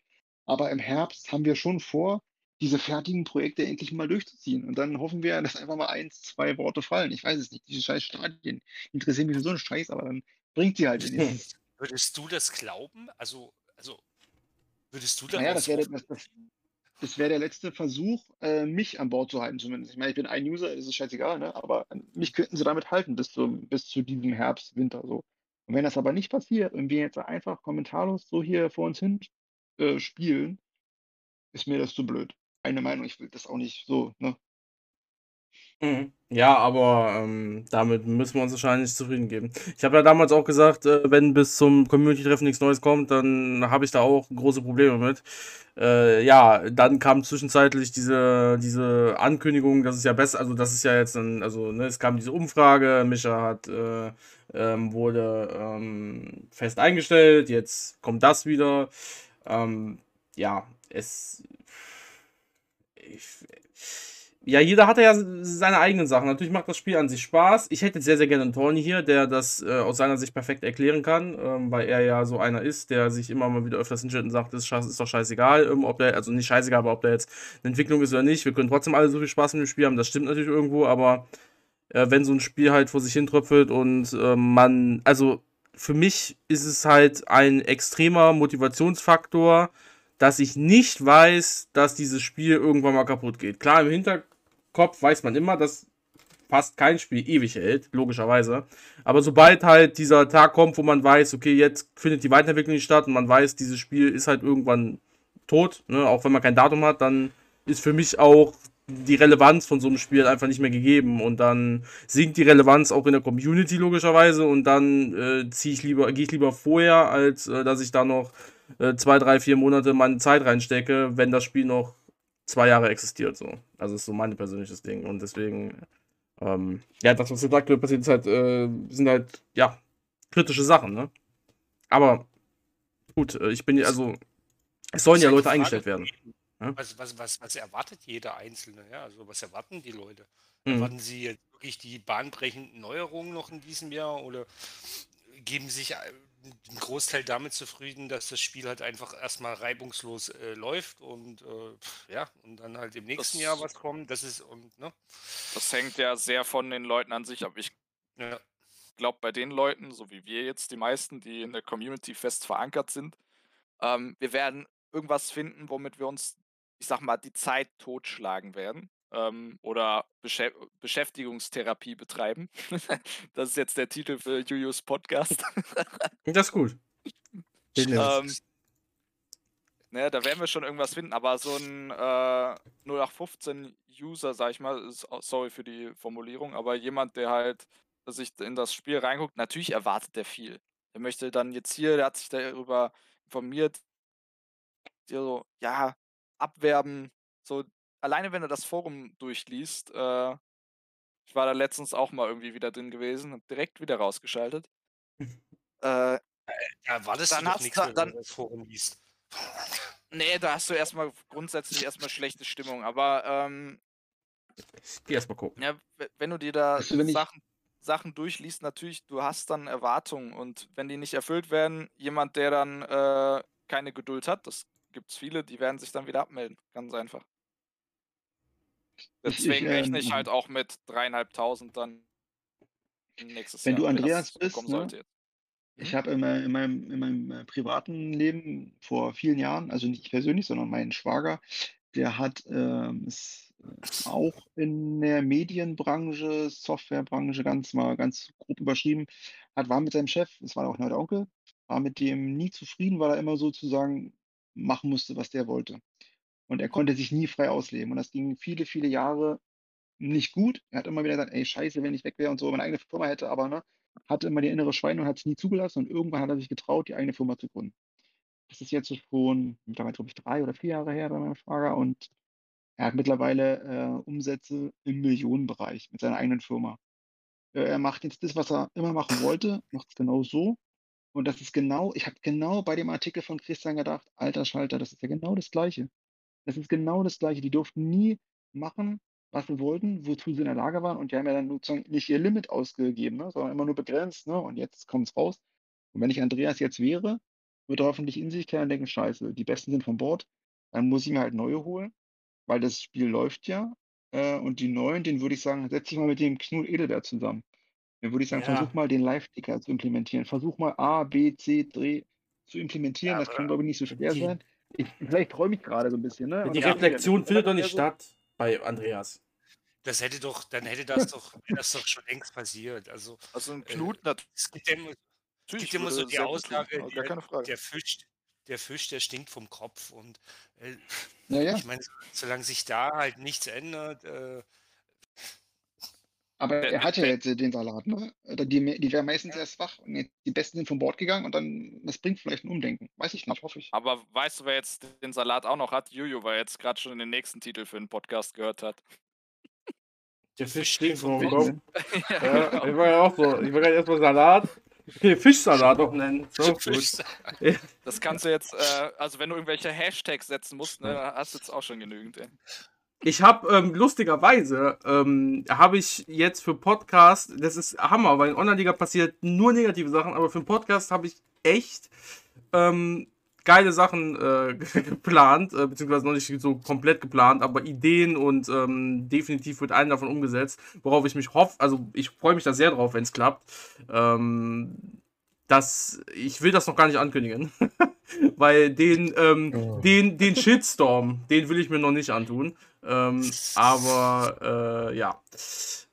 Aber im Herbst haben wir schon vor, diese fertigen Projekte endlich mal durchzuziehen. Und dann hoffen wir, dass einfach mal eins, zwei Worte fallen. Ich weiß es nicht. Diese scheiß Stadien interessieren mich für so einen Scheiß, aber dann bringt sie halt wenigstens. Würdest du das glauben? Also, also würdest du Naja, das wäre hoffen? das, das, das wär der letzte Versuch, äh, mich an Bord zu halten zumindest. Ich meine, ich bin ein User, ist scheißegal, ne? aber mich könnten sie damit halten bis, zum, bis zu diesem Herbst, Winter so. Und wenn das aber nicht passiert und wir jetzt einfach kommentarlos so hier vor uns hin äh, spielen, ist mir das zu blöd. Eine Meinung, ich will das auch nicht so, ne? Mhm. Ja, aber ähm, damit müssen wir uns wahrscheinlich zufrieden geben. Ich habe ja damals auch gesagt, äh, wenn bis zum Community-Treffen nichts Neues kommt, dann habe ich da auch große Probleme mit. Äh, ja, dann kam zwischenzeitlich diese, diese Ankündigung, dass es ja besser, also das ist ja jetzt ein, also ne, es kam diese Umfrage, Micha hat äh, ähm, wurde ähm, fest eingestellt, jetzt kommt das wieder. Ähm, ja, es ja, jeder hat ja seine eigenen Sachen. Natürlich macht das Spiel an sich Spaß. Ich hätte sehr, sehr gerne einen Tony hier, der das äh, aus seiner Sicht perfekt erklären kann, ähm, weil er ja so einer ist, der sich immer mal wieder öfters hinstellt und sagt, das ist, doch scheißegal, ähm, ob der, also nicht scheißegal, aber ob der jetzt eine Entwicklung ist oder nicht. Wir können trotzdem alle so viel Spaß mit dem Spiel haben, das stimmt natürlich irgendwo, aber äh, wenn so ein Spiel halt vor sich hin tröpfelt und äh, man, also für mich ist es halt ein extremer Motivationsfaktor, dass ich nicht weiß, dass dieses Spiel irgendwann mal kaputt geht. Klar, im Hinterkopf weiß man immer, dass fast kein Spiel ewig hält, logischerweise. Aber sobald halt dieser Tag kommt, wo man weiß, okay, jetzt findet die Weiterentwicklung nicht statt und man weiß, dieses Spiel ist halt irgendwann tot, ne? auch wenn man kein Datum hat, dann ist für mich auch die Relevanz von so einem Spiel einfach nicht mehr gegeben und dann sinkt die Relevanz auch in der Community logischerweise und dann äh, ziehe ich lieber, gehe ich lieber vorher, als äh, dass ich da noch äh, zwei, drei, vier Monate meine Zeit reinstecke, wenn das Spiel noch zwei Jahre existiert. So. Also ist so mein persönliches Ding und deswegen, ähm, ja, das, was jetzt aktuell passiert, ist halt, äh, sind halt, ja, kritische Sachen, ne? Aber gut, äh, ich bin ja, also, es sollen ja Leute eingestellt werden. Ja? Was, was, was, was erwartet jeder Einzelne? Ja, also was erwarten die Leute? Mhm. Erwarten sie jetzt wirklich die bahnbrechenden Neuerungen noch in diesem Jahr oder geben sich einen Großteil damit zufrieden, dass das Spiel halt einfach erstmal reibungslos äh, läuft und äh, ja, und dann halt im nächsten Das- Jahr was kommt. Das ist und ne? Das hängt ja sehr von den Leuten an sich ab. Ich Ja. glaube, bei den Leuten, so wie wir jetzt, die meisten, die in der Community fest verankert sind, ähm, wir werden irgendwas finden, womit wir uns, ich sag mal, die Zeit totschlagen werden. Ähm, oder Beschä Beschäftigungstherapie betreiben. das ist jetzt der Titel für Julius Podcast. Das ist gut. Den ähm, ne, da werden wir schon irgendwas finden, aber so ein äh, 0815-User, sag ich mal, ist, sorry für die Formulierung, aber jemand, der halt sich in das Spiel reinguckt, natürlich erwartet der viel. Der möchte dann jetzt hier, der hat sich darüber informiert, so, ja, abwerben, so, alleine wenn er das Forum durchliest, äh, ich war da letztens auch mal irgendwie wieder drin gewesen, hab direkt wieder rausgeschaltet. äh, Ja, war das Dann doch hast nichts, du- wenn dann- man das Forum liest. Nee, da hast du erstmal grundsätzlich erstmal schlechte Stimmung. Aber ähm, Ich geh erstmal gucken. ja, wenn du dir da wenn Sachen, Sachen durchliest, natürlich, du hast dann Erwartungen und wenn die nicht erfüllt werden, jemand, der dann äh, keine Geduld hat, das gibt es viele, die werden sich dann wieder abmelden. Ganz einfach. Ich- Deswegen ich, rechne ich ähm, halt auch mit dreieinhalbtausend dann nächstes Wenn Jahr. du Andreas bist, ne? Ich habe in, mein- in meinem, in meinem äh, privaten Leben vor vielen Jahren, also nicht ich persönlich, sondern mein Schwager, der hat ähm, es äh, auch in der Medienbranche, Softwarebranche ganz mal ganz grob überschrieben, hat, war mit seinem Chef, das war auch noch der Onkel, war mit dem nie zufrieden, weil er immer sozusagen machen musste, was der wollte. Und er konnte sich nie frei ausleben. Und das ging viele, viele Jahre nicht gut. Er hat immer wieder gesagt, ey, scheiße, wenn ich weg wäre und so, meine eigene Firma hätte, aber ne, hatte immer die innere Schweine und hat es nie zugelassen. Und irgendwann hat er sich getraut, die eigene Firma zu gründen. Das ist jetzt schon, mittlerweile glaube ich, drei oder vier Jahre her bei meinem Schwager. Und er hat mittlerweile äh, Umsätze im Millionenbereich mit seiner eigenen Firma. Äh, er macht jetzt das, was er immer machen wollte, macht es genau so. Und das ist genau, ich habe genau bei dem Artikel von Christian gedacht, alter Schalter, das ist ja genau das Gleiche. Das ist genau das Gleiche. Die durften nie machen, was sie wollten, wozu sie in der Lage waren. Und die haben ja dann sozusagen nicht ihr Limit ausgegeben, ne, sondern immer nur begrenzt. Ne, und jetzt kommt es raus. Und wenn ich Andreas jetzt wäre, würde er hoffentlich in sich kehren und denken, scheiße, die Besten sind von Bord. Dann muss ich mir halt neue holen, weil das Spiel läuft ja. Äh, und die neuen, den würde ich sagen, setz dich mal mit dem Knut Edelbert zusammen. Dann würde ich sagen, Ja. versuch mal den Live-Ticker zu implementieren. Versuch mal A, B, C, D zu implementieren. Ja, das kann, aber glaube ich, nicht so schwer die- sein. Ich, vielleicht träume ich gerade so ein bisschen. Ne? Und Die Reflexion findet doch nicht so- statt bei Andreas. Das hätte doch, dann hätte das doch, das doch schon längst passiert. Also Also ein Äh, Knut es gibt ja immer, gibt immer so die Aussage, der, der Fisch, der Fisch, der stinkt vom Kopf. Und äh, Ja, ja. ich meine, so- solange sich da halt nichts ändert, äh, Aber Der- er hat ja jetzt den Salat, ne? Oder Die, die wären meistens erst wach und jetzt die Besten sind von Bord gegangen und dann, das bringt vielleicht ein Umdenken. Weiß ich nicht, hoffe ich. Aber weißt du, wer jetzt den Salat auch noch hat? Juju, weil er jetzt gerade schon den nächsten Titel für den Podcast gehört hat. Der Fisch stinkt vom vom Kopf. Kopf. Ja, ich war ja auch so. Ich war gerade erstmal Salat. Okay, Fischsalat auch nennen. So, Das kannst du jetzt, äh, also wenn du irgendwelche Hashtags setzen musst, ne, hast du jetzt auch schon genügend. Ey. Ich habe ähm, lustigerweise ähm, habe ich jetzt für Podcast, das ist Hammer, weil in Online-Liga passiert nur negative Sachen, aber für einen Podcast habe ich echt ähm, geile Sachen äh, geplant, äh, beziehungsweise noch nicht so komplett geplant, aber Ideen und ähm, definitiv wird einen davon umgesetzt, worauf ich mich hoffe, also ich freue mich da sehr drauf, wenn es klappt. Ähm, das, ich will das noch gar nicht ankündigen, weil den, ähm, den, den Shitstorm, den will ich mir noch nicht antun. Ähm, aber äh, ja,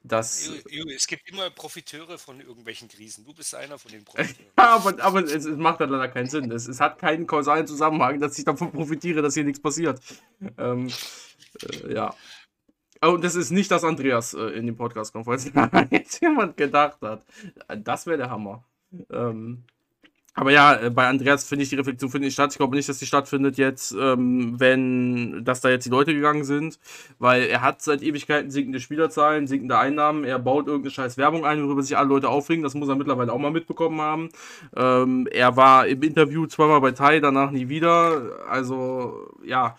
das. Es gibt immer Profiteure von irgendwelchen Krisen. Du bist einer von den Profiteuren. Ja, aber, aber es, es macht halt leider keinen Sinn. Es, es hat keinen kausalen Zusammenhang, dass ich davon profitiere, dass hier nichts passiert. Ähm, Äh, ja. Oh, und das ist nicht, dass Andreas äh, in den Podcast kommt, falls jetzt jemand gedacht hat. Das wäre der Hammer. Ähm, aber ja, äh, bei Andreas finde ich die Reflexion findet nicht statt. Ich glaube nicht, dass die stattfindet jetzt, ähm, wenn, dass da jetzt die Leute gegangen sind, weil er hat seit Ewigkeiten sinkende Spielerzahlen, sinkende Einnahmen, er baut irgendeine scheiß Werbung ein, worüber sich alle Leute aufregen, das muss er mittlerweile auch mal mitbekommen haben. Ähm, er war im Interview zweimal bei Tai, danach nie wieder, also ja.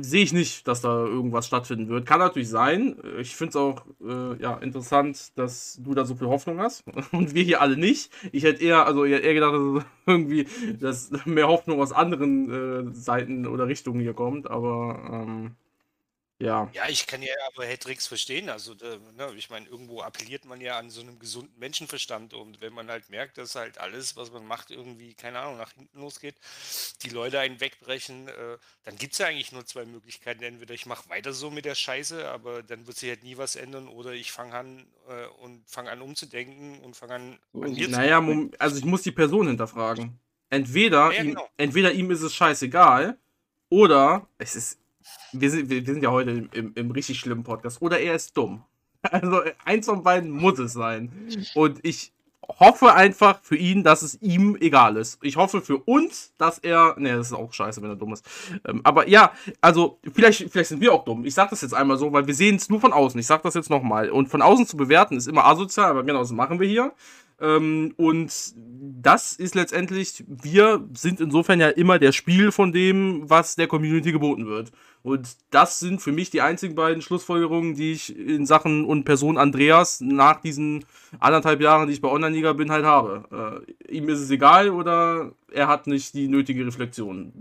Sehe ich nicht, dass da irgendwas stattfinden wird. Kann natürlich sein. Ich finde es auch äh, ja, interessant, dass du da so viel Hoffnung hast und wir hier alle nicht. Ich hätte eher, also ich hätte eher gedacht, dass irgendwie dass mehr Hoffnung aus anderen äh, Seiten oder Richtungen hier kommt, aber ähm, ja. Ja, ich kann ja aber Hedrix verstehen. Also, da, ne, ich meine, irgendwo appelliert man ja an so einem gesunden Menschenverstand. Und wenn man halt merkt, dass halt alles, was man macht, irgendwie, keine Ahnung, nach hinten losgeht, die Leute einen wegbrechen, äh, dann gibt es ja eigentlich nur zwei Möglichkeiten. Entweder ich mache weiter so mit der Scheiße, aber dann wird sich halt nie was ändern, oder ich fange an äh, und fange an umzudenken und fange an, an mir Naja, also ich muss die Person hinterfragen. Entweder, ja, genau. ihm, entweder ihm ist es scheißegal, oder es ist wir sind, wir, wir sind ja heute im, im, im, richtig schlimmen Podcast. Oder er ist dumm. Also eins von beiden muss es sein. Und ich hoffe einfach für ihn, dass es ihm egal ist. Ich hoffe für uns, dass er. Ne, das ist auch scheiße, wenn er dumm ist. Ähm, aber ja, also vielleicht, vielleicht sind wir auch dumm. Ich sag das jetzt einmal so, weil wir sehen es nur von außen. Ich sag das jetzt nochmal. Und von außen zu bewerten ist immer asozial, aber genau das machen wir hier. Ähm, und das ist letztendlich, wir sind insofern ja immer der Spiel von dem, was der Community geboten wird. Und das sind für mich die einzigen beiden Schlussfolgerungen, die ich in Sachen und Person Andreas nach diesen anderthalb Jahren, die ich bei Online-Liga bin, halt habe. Äh, ihm ist es egal oder er hat nicht die nötige Reflexion.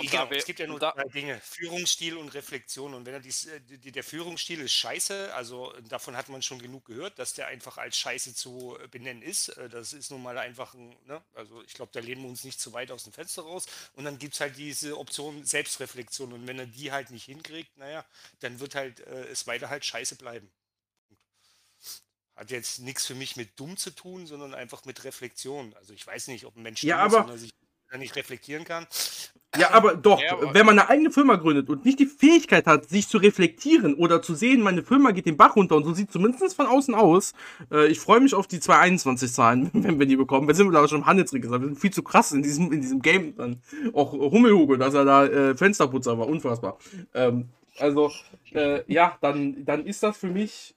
Genau, es gibt ja nur drei Dinge: Führungsstil und Reflexion. Und wenn er dies, äh, die, der Führungsstil ist scheiße, also davon hat man schon genug gehört, dass der einfach als scheiße zu äh, benennen ist. Äh, das ist nun mal einfach ein, ne? also ich glaube, da lehnen wir uns nicht zu weit aus dem Fenster raus. Und dann gibt es halt diese Option Selbstreflexion. Und wenn er die halt nicht hinkriegt, naja, dann wird halt äh, es weiter halt scheiße bleiben. Hat jetzt nichts für mich mit dumm zu tun, sondern einfach mit Reflexion. Also ich weiß nicht, ob ein Mensch ja, aber, ist, sich nicht reflektieren kann. Ja, aber doch, ja, aber wenn man eine eigene Firma gründet und nicht die Fähigkeit hat, sich zu reflektieren oder zu sehen, meine Firma geht den Bach runter und so sieht zumindest von außen aus. Äh, ich freue mich auf die 221-Zahlen, wenn wir die bekommen. Wir sind aber schon im Handelsregister. Wir sind viel zu krass in diesem, in diesem Game dann. Auch Hummelhugo, dass er da äh, Fensterputzer war, unfassbar. Ähm, also, äh, ja, dann, dann ist das für mich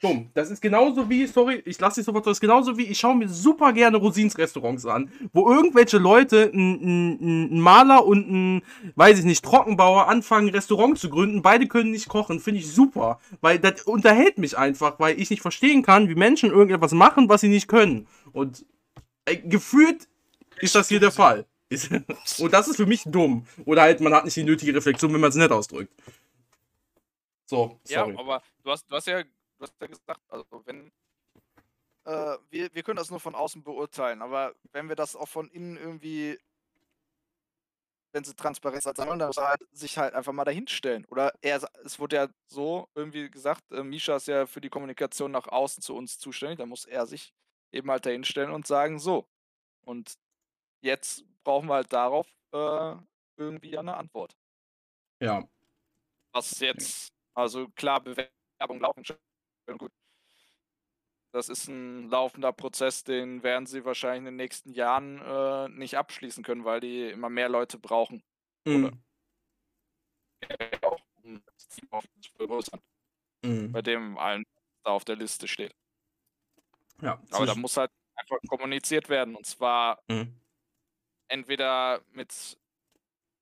dumm. Das ist genauso wie, sorry, ich lasse dich sofort, das ist genauso wie, ich schaue mir super gerne Rosins Restaurants an, wo irgendwelche Leute, ein, ein, Maler und ein, weiß ich nicht, Trockenbauer anfangen, ein Restaurant zu gründen. Beide können nicht kochen, finde ich super, weil das unterhält mich einfach, weil ich nicht verstehen kann, wie Menschen irgendetwas machen, was sie nicht können. Und äh, gefühlt ist das hier der Fall. und das ist für mich dumm. Oder halt, man hat nicht die nötige Reflexion, wenn man es nicht ausdrückt. So, sorry. Ja, aber du hast, du hast ja du hast ja gesagt, also wenn äh, wir, wir können das nur von außen beurteilen, aber wenn wir das auch von innen irgendwie, wenn sie transparent sollen, dann muss er halt sich halt einfach mal dahinstellen. Oder er, es wurde ja so irgendwie gesagt, äh, Misha ist ja für die Kommunikation nach außen zu uns zuständig, da muss er sich eben halt dahinstellen und sagen, so. Und jetzt brauchen wir halt darauf äh, irgendwie eine Antwort. Ja. Was jetzt, also klar, Bewerbung laufen schon gut. Das ist ein laufender Prozess, den werden sie wahrscheinlich in den nächsten Jahren äh, nicht abschließen können, weil die immer mehr Leute brauchen. Mhm. Mhm. Bei dem allen da auf der Liste steht. Ja, Aber da muss halt einfach kommuniziert werden. Und zwar mhm. entweder mit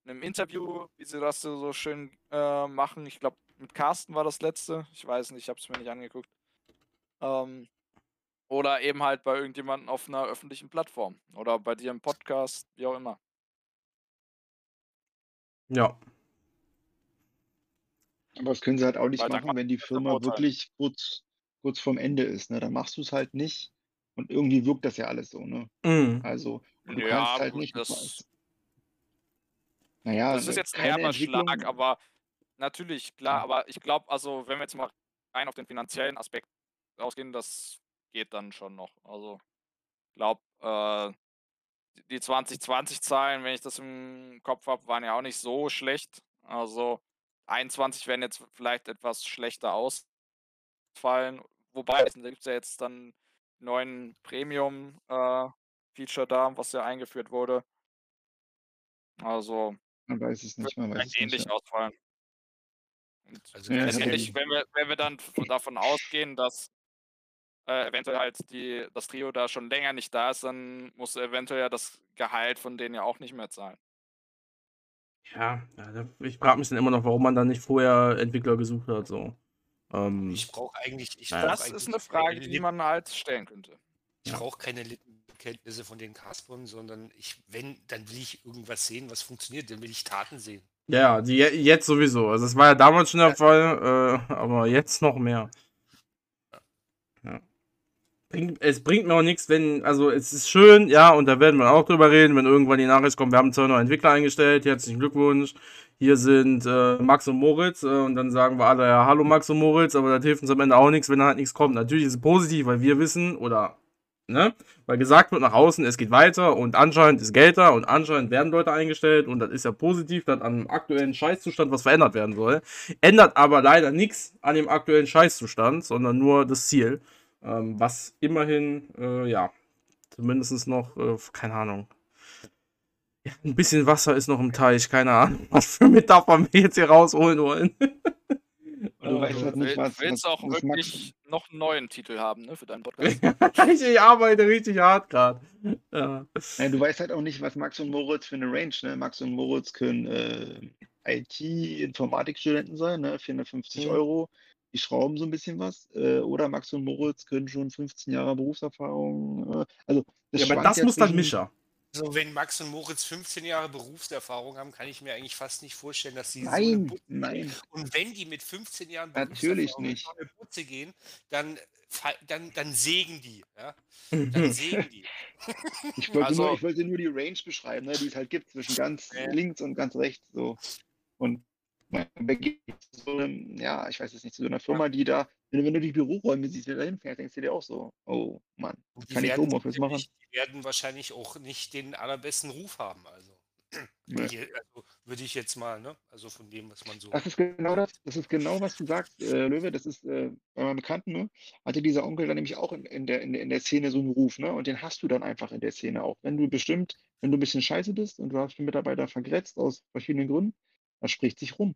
einem Interview, wie sie das so schön äh, machen. Ich glaube, mit Carsten war das letzte. Ich weiß nicht, ich habe es mir nicht angeguckt. Ähm, oder eben halt bei irgendjemandem auf einer öffentlichen Plattform. Oder bei dir im Podcast, wie auch immer. Ja. Aber das können sie halt auch nicht Weil machen, wenn die Firma wirklich kurz, kurz vorm Ende ist. Ne? Dann machst du es halt nicht. Und irgendwie wirkt das ja alles so. Ne? Mhm. Also, du ja, kannst halt nicht. Das, naja, das ist jetzt ein herber Schlag, aber Natürlich, klar, aber ich glaube, also wenn wir jetzt mal rein auf den finanziellen Aspekt ausgehen, das geht dann schon noch. Also ich glaube, äh, die 2020-Zahlen, wenn ich das im Kopf habe, waren ja auch nicht so schlecht. Also 21 werden jetzt vielleicht etwas schlechter ausfallen. Wobei, da gibt es ja jetzt dann neuen Premium-Feature da, was ja eingeführt wurde. Also Man weiß es nicht, man weiß es nicht. ähnlich Ja. ausfallen. Und Also Ja, letztendlich, wenn wir, wenn wir dann davon ausgehen, dass äh, eventuell halt die, das Trio da schon länger nicht da ist, dann muss eventuell ja das Gehalt von denen ja auch nicht mehr zahlen. Ja, da- ich frage mich dann immer noch, warum man dann nicht vorher Entwickler gesucht hat. So. Ähm, ich brauche eigentlich, ich Ja. brauche Das eigentlich ist eine Frage, die man halt stellen könnte. Ich Ja. brauche keine Lippenkenntnisse von den Caspern, sondern ich, wenn, dann will ich irgendwas sehen, was funktioniert, dann will ich Taten sehen. Ja, ja, die, je- jetzt sowieso. Also, es war ja damals schon der Fall, äh, aber jetzt noch mehr. Ja. Bringt, es bringt mir auch nichts, wenn, also es ist schön, ja, und da werden wir auch drüber reden, wenn irgendwann die Nachricht kommt, wir haben zwei neue Entwickler eingestellt, herzlichen Glückwunsch. Hier sind äh, Max und Moritz, äh, und dann sagen wir alle, ja, hallo Max und Moritz, aber das hilft uns am Ende auch nichts, wenn da halt nichts kommt. Natürlich ist es positiv, weil wir wissen, oder, ne, weil gesagt wird nach außen, es geht weiter und anscheinend ist Geld da und anscheinend werden Leute eingestellt und das ist ja positiv, dass an dem aktuellen Scheißzustand was verändert werden soll. Ändert aber leider nichts an dem aktuellen Scheißzustand, sondern nur das Ziel. Ähm, was immerhin, äh, ja, zumindest noch, äh, keine Ahnung. Ja, ein bisschen Wasser ist noch im Teich, keine Ahnung, was für Metaphern wir jetzt hier rausholen wollen. Du weißt halt nicht, will- was, willst was, auch was Max, wirklich noch einen neuen Titel haben, ne, für deinen Podcast. ich arbeite richtig hart gerade. Ja. Nein, du weißt halt auch nicht, was Max und Moritz für eine Range, ne? Max und Moritz können äh, IT-Informatikstudenten sein, ne? 450 Mhm. Euro. Die schrauben so ein bisschen was. Äh, oder Max und Moritz können schon 15 Jahre Berufserfahrung. Äh, also, das ja, aber das ja muss dann Mischer. Also wenn Max und Moritz 15 Jahre Berufserfahrung haben, kann ich mir eigentlich fast nicht vorstellen, dass sie so eine Nein, Butze nein. Und wenn die mit 15 Jahren Natürlich nicht. so eine Butze gehen, dann, dann, dann sägen die. Ja? Dann sägen die. Ich wollte, Also- nur, ich wollte nur die Range beschreiben, ne, die es halt gibt zwischen ganz Ja. links und ganz rechts. So. Und so einem, ja, ich weiß es nicht, zu so einer Firma, die da, wenn, du- wenn du die Büroräume siehst, wer da hinfährt, denkst du dir auch so, oh Mann, die kann ich werden Homeoffice machen? Die werden wahrscheinlich auch nicht den allerbesten Ruf haben. Also. Je- also würde ich jetzt mal, ne? Also von dem, was man so. Das ist genau das, das ist genau, was du sagst, äh, Löwe. Das ist äh, bei meinem Bekannten, ne, hatte dieser Onkel dann nämlich auch in, in, der, in, in der Szene so einen Ruf, ne? Und den hast du dann einfach in der Szene auch. Wenn du bestimmt, wenn du ein bisschen scheiße bist und du hast den Mitarbeiter vergrätzt aus verschiedenen Gründen, das spricht sich rum.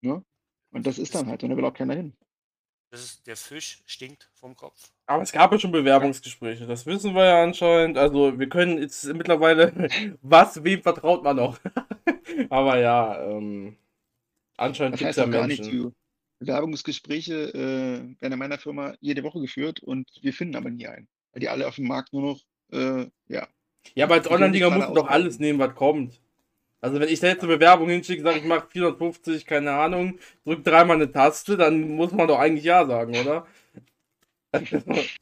Ne? Und das ist dann halt, und da will auch keiner hin. Das ist, der Fisch stinkt vom Kopf. Aber es gab ja schon Bewerbungsgespräche, das wissen wir ja anscheinend. Also wir können jetzt mittlerweile, was, wem vertraut man noch? Aber ja, ähm, anscheinend Das gibt es heißt ja auch gar nicht, Menschen. Bewerbungsgespräche äh, werden in meiner Firma jede Woche geführt und wir finden aber nie einen. Weil die alle auf dem Markt nur noch, äh, ja. Ja, aber als Die können Online-Liga nicht muss gerade man doch alles nehmen, was kommt. Also wenn ich da jetzt eine Bewerbung hinschicke, sage ich mache 450, keine Ahnung, drück dreimal eine Taste, dann muss man doch eigentlich ja sagen, oder?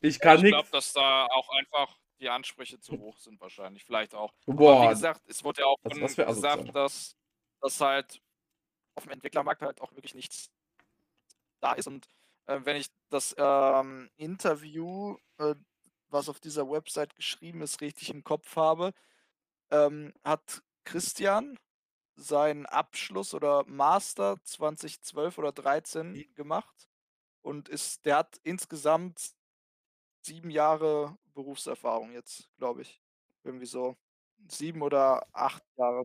ich kann ich nichts. glaube, dass da auch einfach die Ansprüche zu hoch sind wahrscheinlich. Vielleicht auch. Aber wie Boah, gesagt, es wurde ja auch das- von das asozial. gesagt, dass, dass halt auf dem Entwicklermarkt halt auch wirklich nichts da ist. Und äh, wenn ich das ähm, Interview, äh, was auf dieser Website geschrieben ist, richtig im Kopf habe, ähm, hat Christian seinen Abschluss oder Master 2012 oder 13 gemacht und ist, der hat insgesamt sieben Jahre Berufserfahrung jetzt, glaube ich. Irgendwie so sieben oder acht Jahre,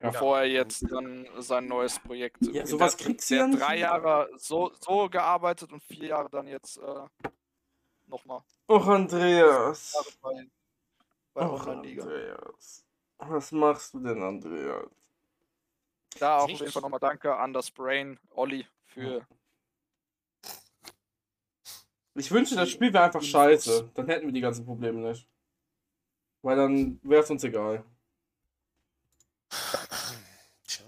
Ja. bevor er jetzt dann sein neues Projekt. Ja, sowas Der hat- kriegst du ja drei Jahre so, so gearbeitet und vier Jahre dann jetzt äh, nochmal. Och, Andreas. Bei, Och, Online-Liga. Andreas. Was machst du denn, Andreas? Da auch auf jeden Fall nochmal danke an das Brain, Olli, für Ich wünschte, das Spiel wäre einfach scheiße. Dann hätten wir die ganzen Probleme nicht. Weil dann wäre es uns egal. Tja.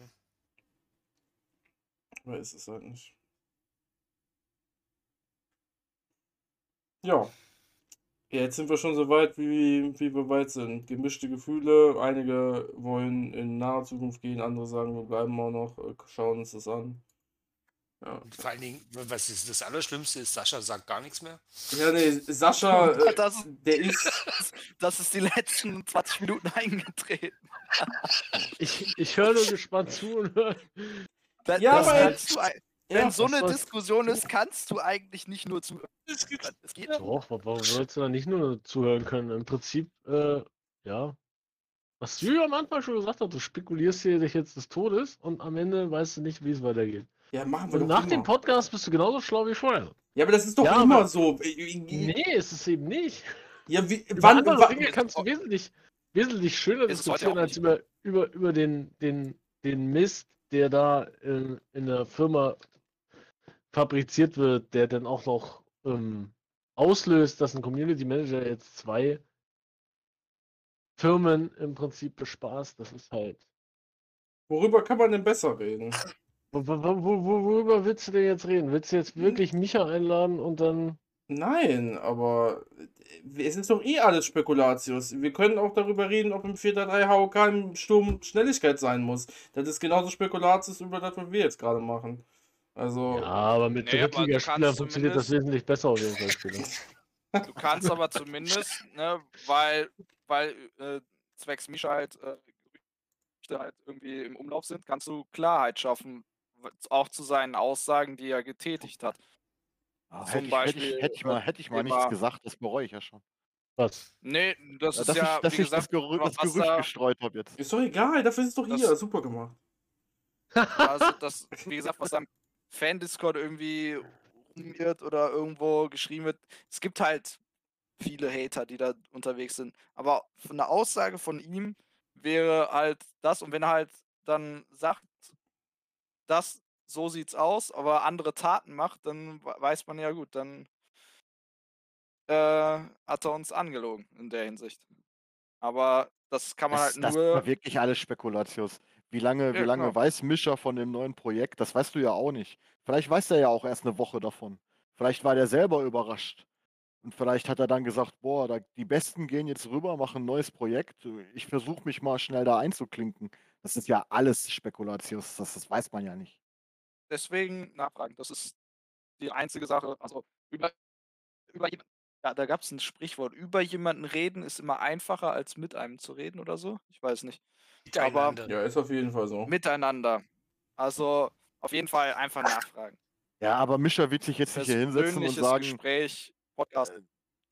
Aber ist es halt nicht. Ja. Ja, Jetzt sind wir schon so weit, wie, wie wir weit sind. Gemischte Gefühle. Einige wollen in naher Zukunft gehen, andere sagen, wir bleiben auch noch, äh, schauen uns das an. Ja. Und vor allen Dingen, was ist das Allerschlimmste ist, Sascha sagt gar nichts mehr. Ja, nee, Sascha, äh, Das- der ist. Das ist die letzten 20 Minuten eingetreten. Ich, ich höre nur gespannt zu und höre. Das, Ja, das aber kannst du, ein- Ja, wenn so eine soll's- Diskussion ist, kannst du eigentlich nicht nur zuhören. Es geht Doch, wa- warum sollst du da nicht nur zuhören können? Im Prinzip, äh, ja. Was Julia am Anfang schon gesagt hat, du spekulierst hier dich jetzt des Todes und am Ende weißt du nicht, wie es weitergeht. ja, machen wir Und doch nach dem immer. Podcast bist du genauso schlau wie vorher. Ja, aber das ist doch Ja, immer so. Nee, ist es eben nicht. Ja, wie, Über wann, andere wa- Dinge kannst du wesentlich, wesentlich schöner Ist es diskutieren als über, über, über den, den, den Mist, der da in, in der Firma fabriziert wird, der dann auch noch ähm, auslöst, dass ein Community Manager jetzt zwei Firmen im Prinzip bespaßt. Das ist halt. worüber kann man denn besser reden? Wo, wo, wo, wo- worüber willst du denn jetzt reden? Willst du jetzt wirklich Micha einladen und dann. Nein, aber es ist doch eh alles Spekulatius. Wir können auch darüber reden, ob im 4.3 HOK im Sturm Schnelligkeit sein muss. Das ist genauso Spekulatius über das, was wir jetzt gerade machen. Also, Ja, aber mit du Drittligaspielern funktioniert das wesentlich besser auf jeden Fall. Spieler. Du kannst aber zumindest, ne, weil, weil äh, zwecks Mischa halt, äh, halt irgendwie im Umlauf sind, kannst du Klarheit schaffen, auch zu seinen Aussagen, die er getätigt hat. Ah, Zum hätte, ich, hätte, ich, hätte ich mal, hätte ich mal nichts gesagt, das bereue ich ja schon. Was? Nee, das Ja, ist dass ja, ich, dass wie ich das, gesagt, Gerü das Gerücht da- gestreut habe jetzt. ist doch egal, dafür ist es doch Das- hier. Super gemacht. also das, wie gesagt, was am Fan-Discord irgendwie rumgeht oder irgendwo geschrieben wird, es gibt halt viele Hater, die da unterwegs sind. Aber eine Aussage von ihm wäre halt das, und wenn er halt dann sagt, das, so sieht's aus, aber andere Taten macht, dann we- weiß man ja gut, dann äh, hat er uns angelogen in der Hinsicht. Aber das kann man Das, halt das nur. war wirklich alles Spekulatius. Wie lange, wie Ja, lange genau. weiß Mischa von dem neuen Projekt? Das weißt du ja auch nicht. Vielleicht weiß er ja auch erst eine Woche davon. Vielleicht war der selber überrascht. Und vielleicht hat er dann gesagt, boah, da, die Besten gehen jetzt rüber, machen ein neues Projekt. Ich versuche mich mal schnell da einzuklinken. Das ist ja alles Spekulatius. Das, das weiß man ja nicht. deswegen nachfragen. Das ist die einzige Sache. Also über, über ja, da gab es ein Sprichwort. Über jemanden reden ist immer einfacher, als mit einem zu reden oder so. Ich weiß nicht. Aber Miteinander. Ja, ist auf jeden Fall so. miteinander. Also auf jeden Fall einfach nachfragen. Ja, aber Mischa wird sich jetzt nicht hier hinsetzen und Persönliches sagen, Gespräch, Podcast.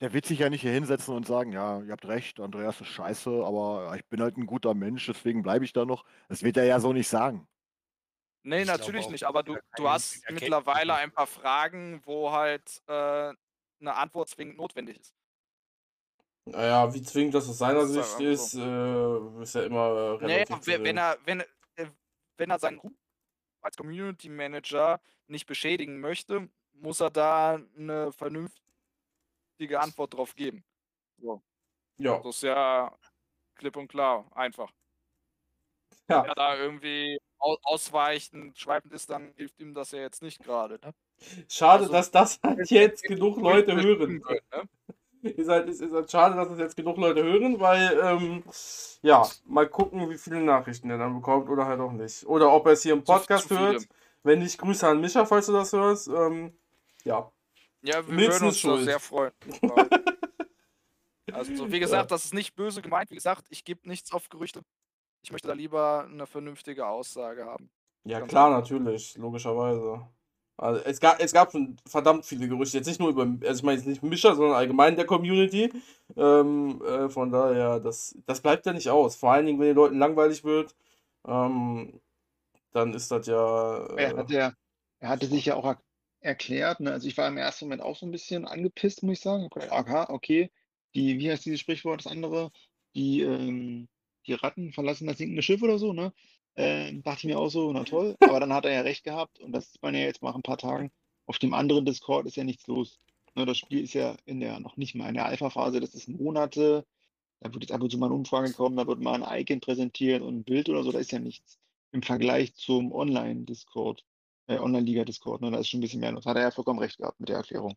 der wird sich ja nicht hier hinsetzen und sagen, ja, ihr habt recht, Andreas ist scheiße, aber ich bin halt ein guter Mensch, deswegen bleibe ich da noch. Das wird er ja so nicht sagen. Nee, ich natürlich auch, nicht, aber du, du hast mittlerweile ein paar Fragen, wo halt äh, eine Antwort zwingend notwendig ist. Naja, wie zwingend das aus seiner ist Sicht ja ist, äh, ist ja immer äh, Naja, relativ. zu we- wenn sehen. er, wenn, äh, wenn er seinen Ruf als Community Manager nicht beschädigen möchte, muss er da eine vernünftige Antwort drauf geben. Ja, Das ist ja klipp und klar, einfach. Ja. Wenn er da irgendwie au ausweichend, schweifend ist, dann hilft ihm das ja jetzt nicht gerade. Ne? Schade, also- dass das halt jetzt genug Leute hören. Wird, ne? Ist halt, ist, ist halt schade, dass das jetzt genug Leute hören, weil, ähm, ja, mal gucken, wie viele Nachrichten er dann bekommt oder halt auch nicht. Oder ob er es hier im Podcast zu hört. Wenn nicht, Grüße an Micha, falls du das hörst. Ähm, ja. Ja, wir Milzen würden uns schuld. sehr freuen. also, wie gesagt, das ist nicht böse gemeint. Wie gesagt, ich gebe nichts auf Gerüchte. Ich möchte da lieber eine vernünftige Aussage haben. Ja, Ganz klar, natürlich, logischerweise. Also es gab, es gab schon verdammt viele Gerüchte, jetzt nicht nur über, also ich meine jetzt nicht Mischer, sondern allgemein in der Community. Ähm, äh, von daher, das, das bleibt ja nicht aus. Vor allen Dingen, wenn den Leuten langweilig wird, ähm, dann ist das ja. Er, Äh, hat ja, er hatte sich ja auch er erklärt, ne? Also ich war im ersten Moment auch so ein bisschen angepisst, muss ich sagen. Aha, okay, die, wie heißt dieses Sprichwort, das andere? Die, ähm, die Ratten verlassen das sinkende Schiff oder so, ne? Ähm, dachte ich mir auch so, na toll. Aber dann hat er ja recht gehabt und das sieht man ja jetzt nach ein paar Tagen. Auf dem anderen Discord ist ja nichts los. Ne, das Spiel ist ja in der noch nicht mal in der Alpha-Phase, das ist Monate. Da wird jetzt ab und zu mal eine Umfrage kommen, da wird mal ein Icon präsentiert und ein Bild oder so, da ist ja nichts im Vergleich zum Online-Discord, äh, Online-Liga-Discord. Ne? Da ist schon ein bisschen mehr los. Hat er ja vollkommen recht gehabt mit der Erklärung.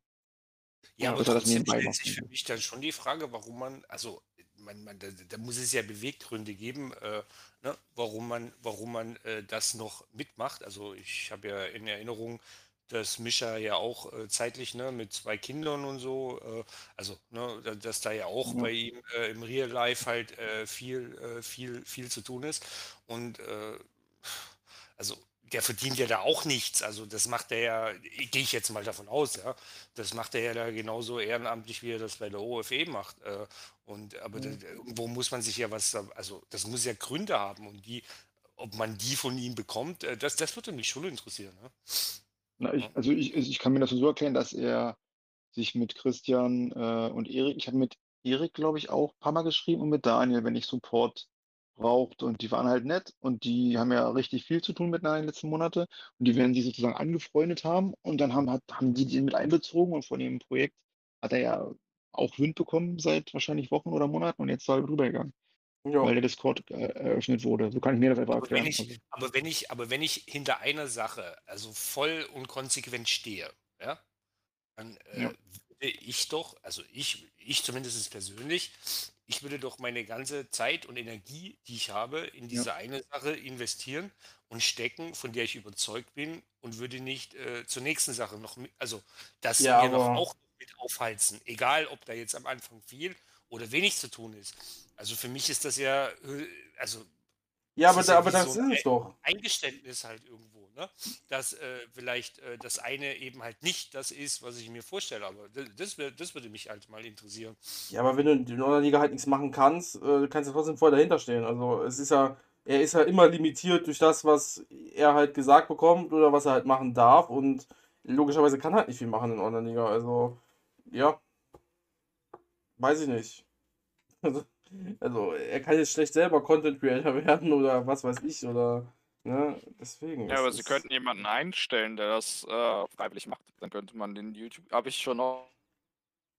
Ja, aber er das trotzdem stellt sich für mich dann schon die Frage, warum man, also man, man, da, da muss es ja Beweggründe geben, äh, ne, warum man, warum man äh, das noch mitmacht. Also ich habe ja in Erinnerung, dass Mischa ja auch äh, zeitlich ne, mit zwei Kindern und so, äh, also ne, da- dass da ja auch Ja. bei ihm äh, im Real Life halt äh, viel, äh, viel, viel zu tun ist. Und äh, also der verdient ja da auch nichts. Also das macht er ja, gehe ich jetzt mal davon aus, ja. Das macht er ja da genauso ehrenamtlich, wie er das bei der OFE macht. Und aber da, irgendwo muss man sich ja was, also das muss ja Gründe haben und die, ob man die von ihm bekommt, äh, das, das würde mich schon interessieren. Ne? Na, ich, also ich, ich kann mir das so erklären, dass er sich mit Christian äh, und Erik, ich habe mit Erik, glaube ich, auch ein paar Mal geschrieben und mit Daniel, wenn ich Support braucht. Und die waren halt nett und die haben ja richtig viel zu tun miteinander in den letzten Monate. Und die werden sich sozusagen angefreundet haben und dann haben, hat, haben die den mit einbezogen und von dem Projekt hat er ja auch Wind bekommen seit wahrscheinlich Wochen oder Monaten und jetzt ist er halt rübergegangen, Ja. weil der Discord äh, eröffnet wurde. So kann ich mir das einfach Aber wenn, erklären. ich, aber, wenn ich, aber wenn ich hinter einer Sache, also voll und konsequent stehe, ja, dann äh, Ja. würde ich doch, also ich, ich zumindest persönlich, ich würde doch meine ganze Zeit und Energie, die ich habe, in diese eine Sache investieren und stecken, von der ich überzeugt bin und würde nicht äh, zur nächsten Sache noch, also das Ja, mir noch auch aufheizen, egal ob da jetzt am Anfang viel oder wenig zu tun ist. Also für mich ist das ja, also Ja, aber, da, aber das so ist ein es doch. Eingeständnis halt irgendwo, ne? Dass äh, vielleicht äh, das eine eben halt nicht das ist, was ich mir vorstelle. Aber das, das, würde mich halt mal interessieren. Ja, aber wenn du in der Liga halt nichts machen kannst, äh, kannst du trotzdem voll dahinter stehen. Also es ist ja, er ist ja immer limitiert durch das, was er halt gesagt bekommt oder was er halt machen darf und logischerweise kann er halt nicht viel machen in Online-Liga. Also, ja. Weiß ich nicht. Also, also er kann jetzt schlecht selber Content Creator werden oder was weiß ich oder, ne, deswegen. Ja, aber sie könnten jemanden einstellen, der das äh, freiwillig macht. Dann könnte man den YouTube, habe ich schon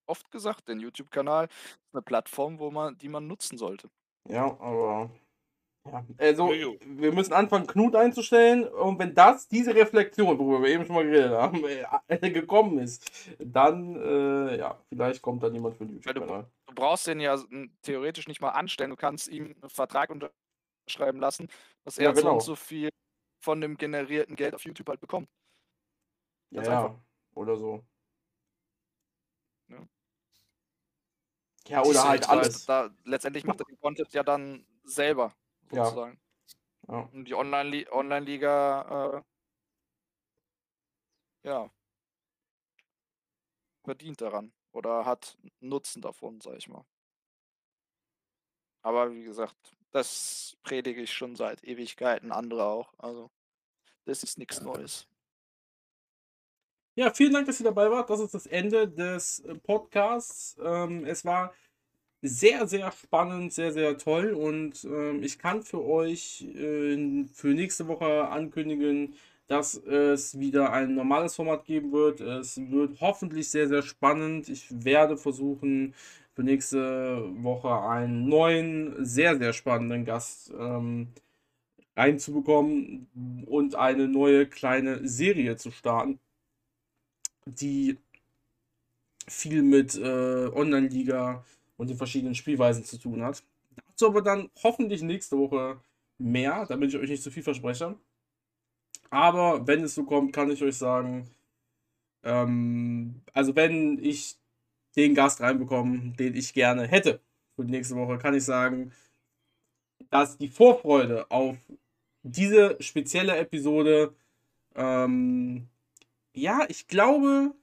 oft gesagt, den YouTube-Kanal eine Plattform, wo man, die man nutzen sollte. Ja, aber. Ja, also, wir müssen anfangen, Knut einzustellen. Und wenn das, diese Reflexion, worüber wir eben schon mal geredet haben, äh, gekommen ist, dann, äh, ja, vielleicht kommt dann jemand für den Weil du-. Du brauchst den ja theoretisch nicht mal anstellen. Du kannst ihm einen Vertrag unterschreiben lassen, dass Ja, er so genau. und so viel von dem generierten Geld auf YouTube halt bekommt. Ja, Ganz ja, einfach. oder so. Ja. Ja, oder halt alles. Da, letztendlich macht er den Content ja dann selber, Ja. Sozusagen. Ja. Und die Online- Online-Liga, äh, ja, verdient daran oder hat Nutzen davon, sag ich mal. Aber wie gesagt, das predige ich schon seit Ewigkeiten, andere auch. Also, das ist nichts Neues. Ja, vielen Dank, dass ihr dabei wart. Das ist das Ende des äh, Podcasts. Ähm, es war sehr, sehr spannend, sehr, sehr toll und ähm, ich kann für euch äh, für nächste Woche ankündigen, dass es wieder ein normales Format geben wird. Es wird hoffentlich sehr, sehr spannend. Ich werde versuchen, für nächste Woche einen neuen, sehr, sehr spannenden Gast ähm, reinzubekommen und eine neue kleine Serie zu starten die viel mit äh, Online-Liga und den verschiedenen Spielweisen zu tun hat. Dazu aber dann hoffentlich nächste Woche mehr, damit ich euch nicht zu viel verspreche. Aber wenn es so kommt, kann ich euch sagen, ähm, also wenn ich den Gast reinbekomme, den ich gerne hätte für die nächste Woche, kann ich sagen, dass die Vorfreude auf diese spezielle Episode ähm, ja, ich glaube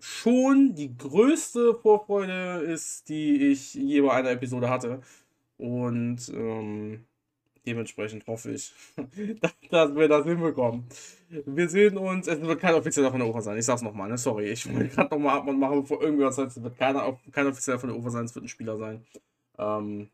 schon die größte Vorfreude ist, die ich je bei einer Episode hatte. Und ähm, dementsprechend hoffe ich, dass wir das hinbekommen. Wir sehen uns, es wird kein offizieller von der Ufer sein. Ich sag's nochmal, ne? Sorry. Ich wollte gerade nochmal Abmord machen, bevor irgendwas heißt. Es wird keiner, kein offizieller von der Ufer sein, es wird ein Spieler sein. Ähm,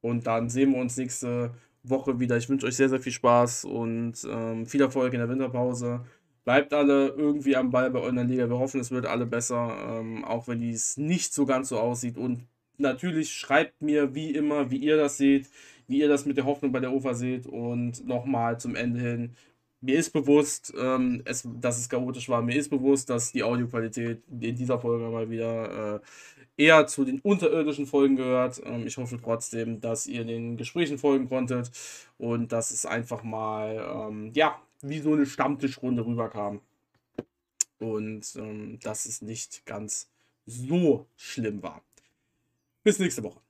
und dann sehen wir uns nächste Woche wieder. Ich wünsche euch sehr, sehr viel Spaß und ähm, viel Erfolg in der Winterpause. Bleibt alle irgendwie am Ball bei eurer Liga. Wir hoffen, es wird alle besser, ähm, auch wenn dies nicht so ganz so aussieht. Und natürlich schreibt mir wie immer, wie ihr das seht, wie ihr das mit der Hoffnung bei der UFA seht. Und nochmal zum Ende hin. Mir ist bewusst, ähm, es, dass es chaotisch war. Mir ist bewusst, dass die Audioqualität in dieser Folge mal wieder äh, eher zu den unterirdischen Folgen gehört. Ähm, ich hoffe trotzdem, dass ihr den Gesprächen folgen konntet und dass es einfach mal, ähm, ja, wie so eine Stammtischrunde rüberkam. und ähm, dass es nicht ganz so schlimm war. Bis nächste Woche.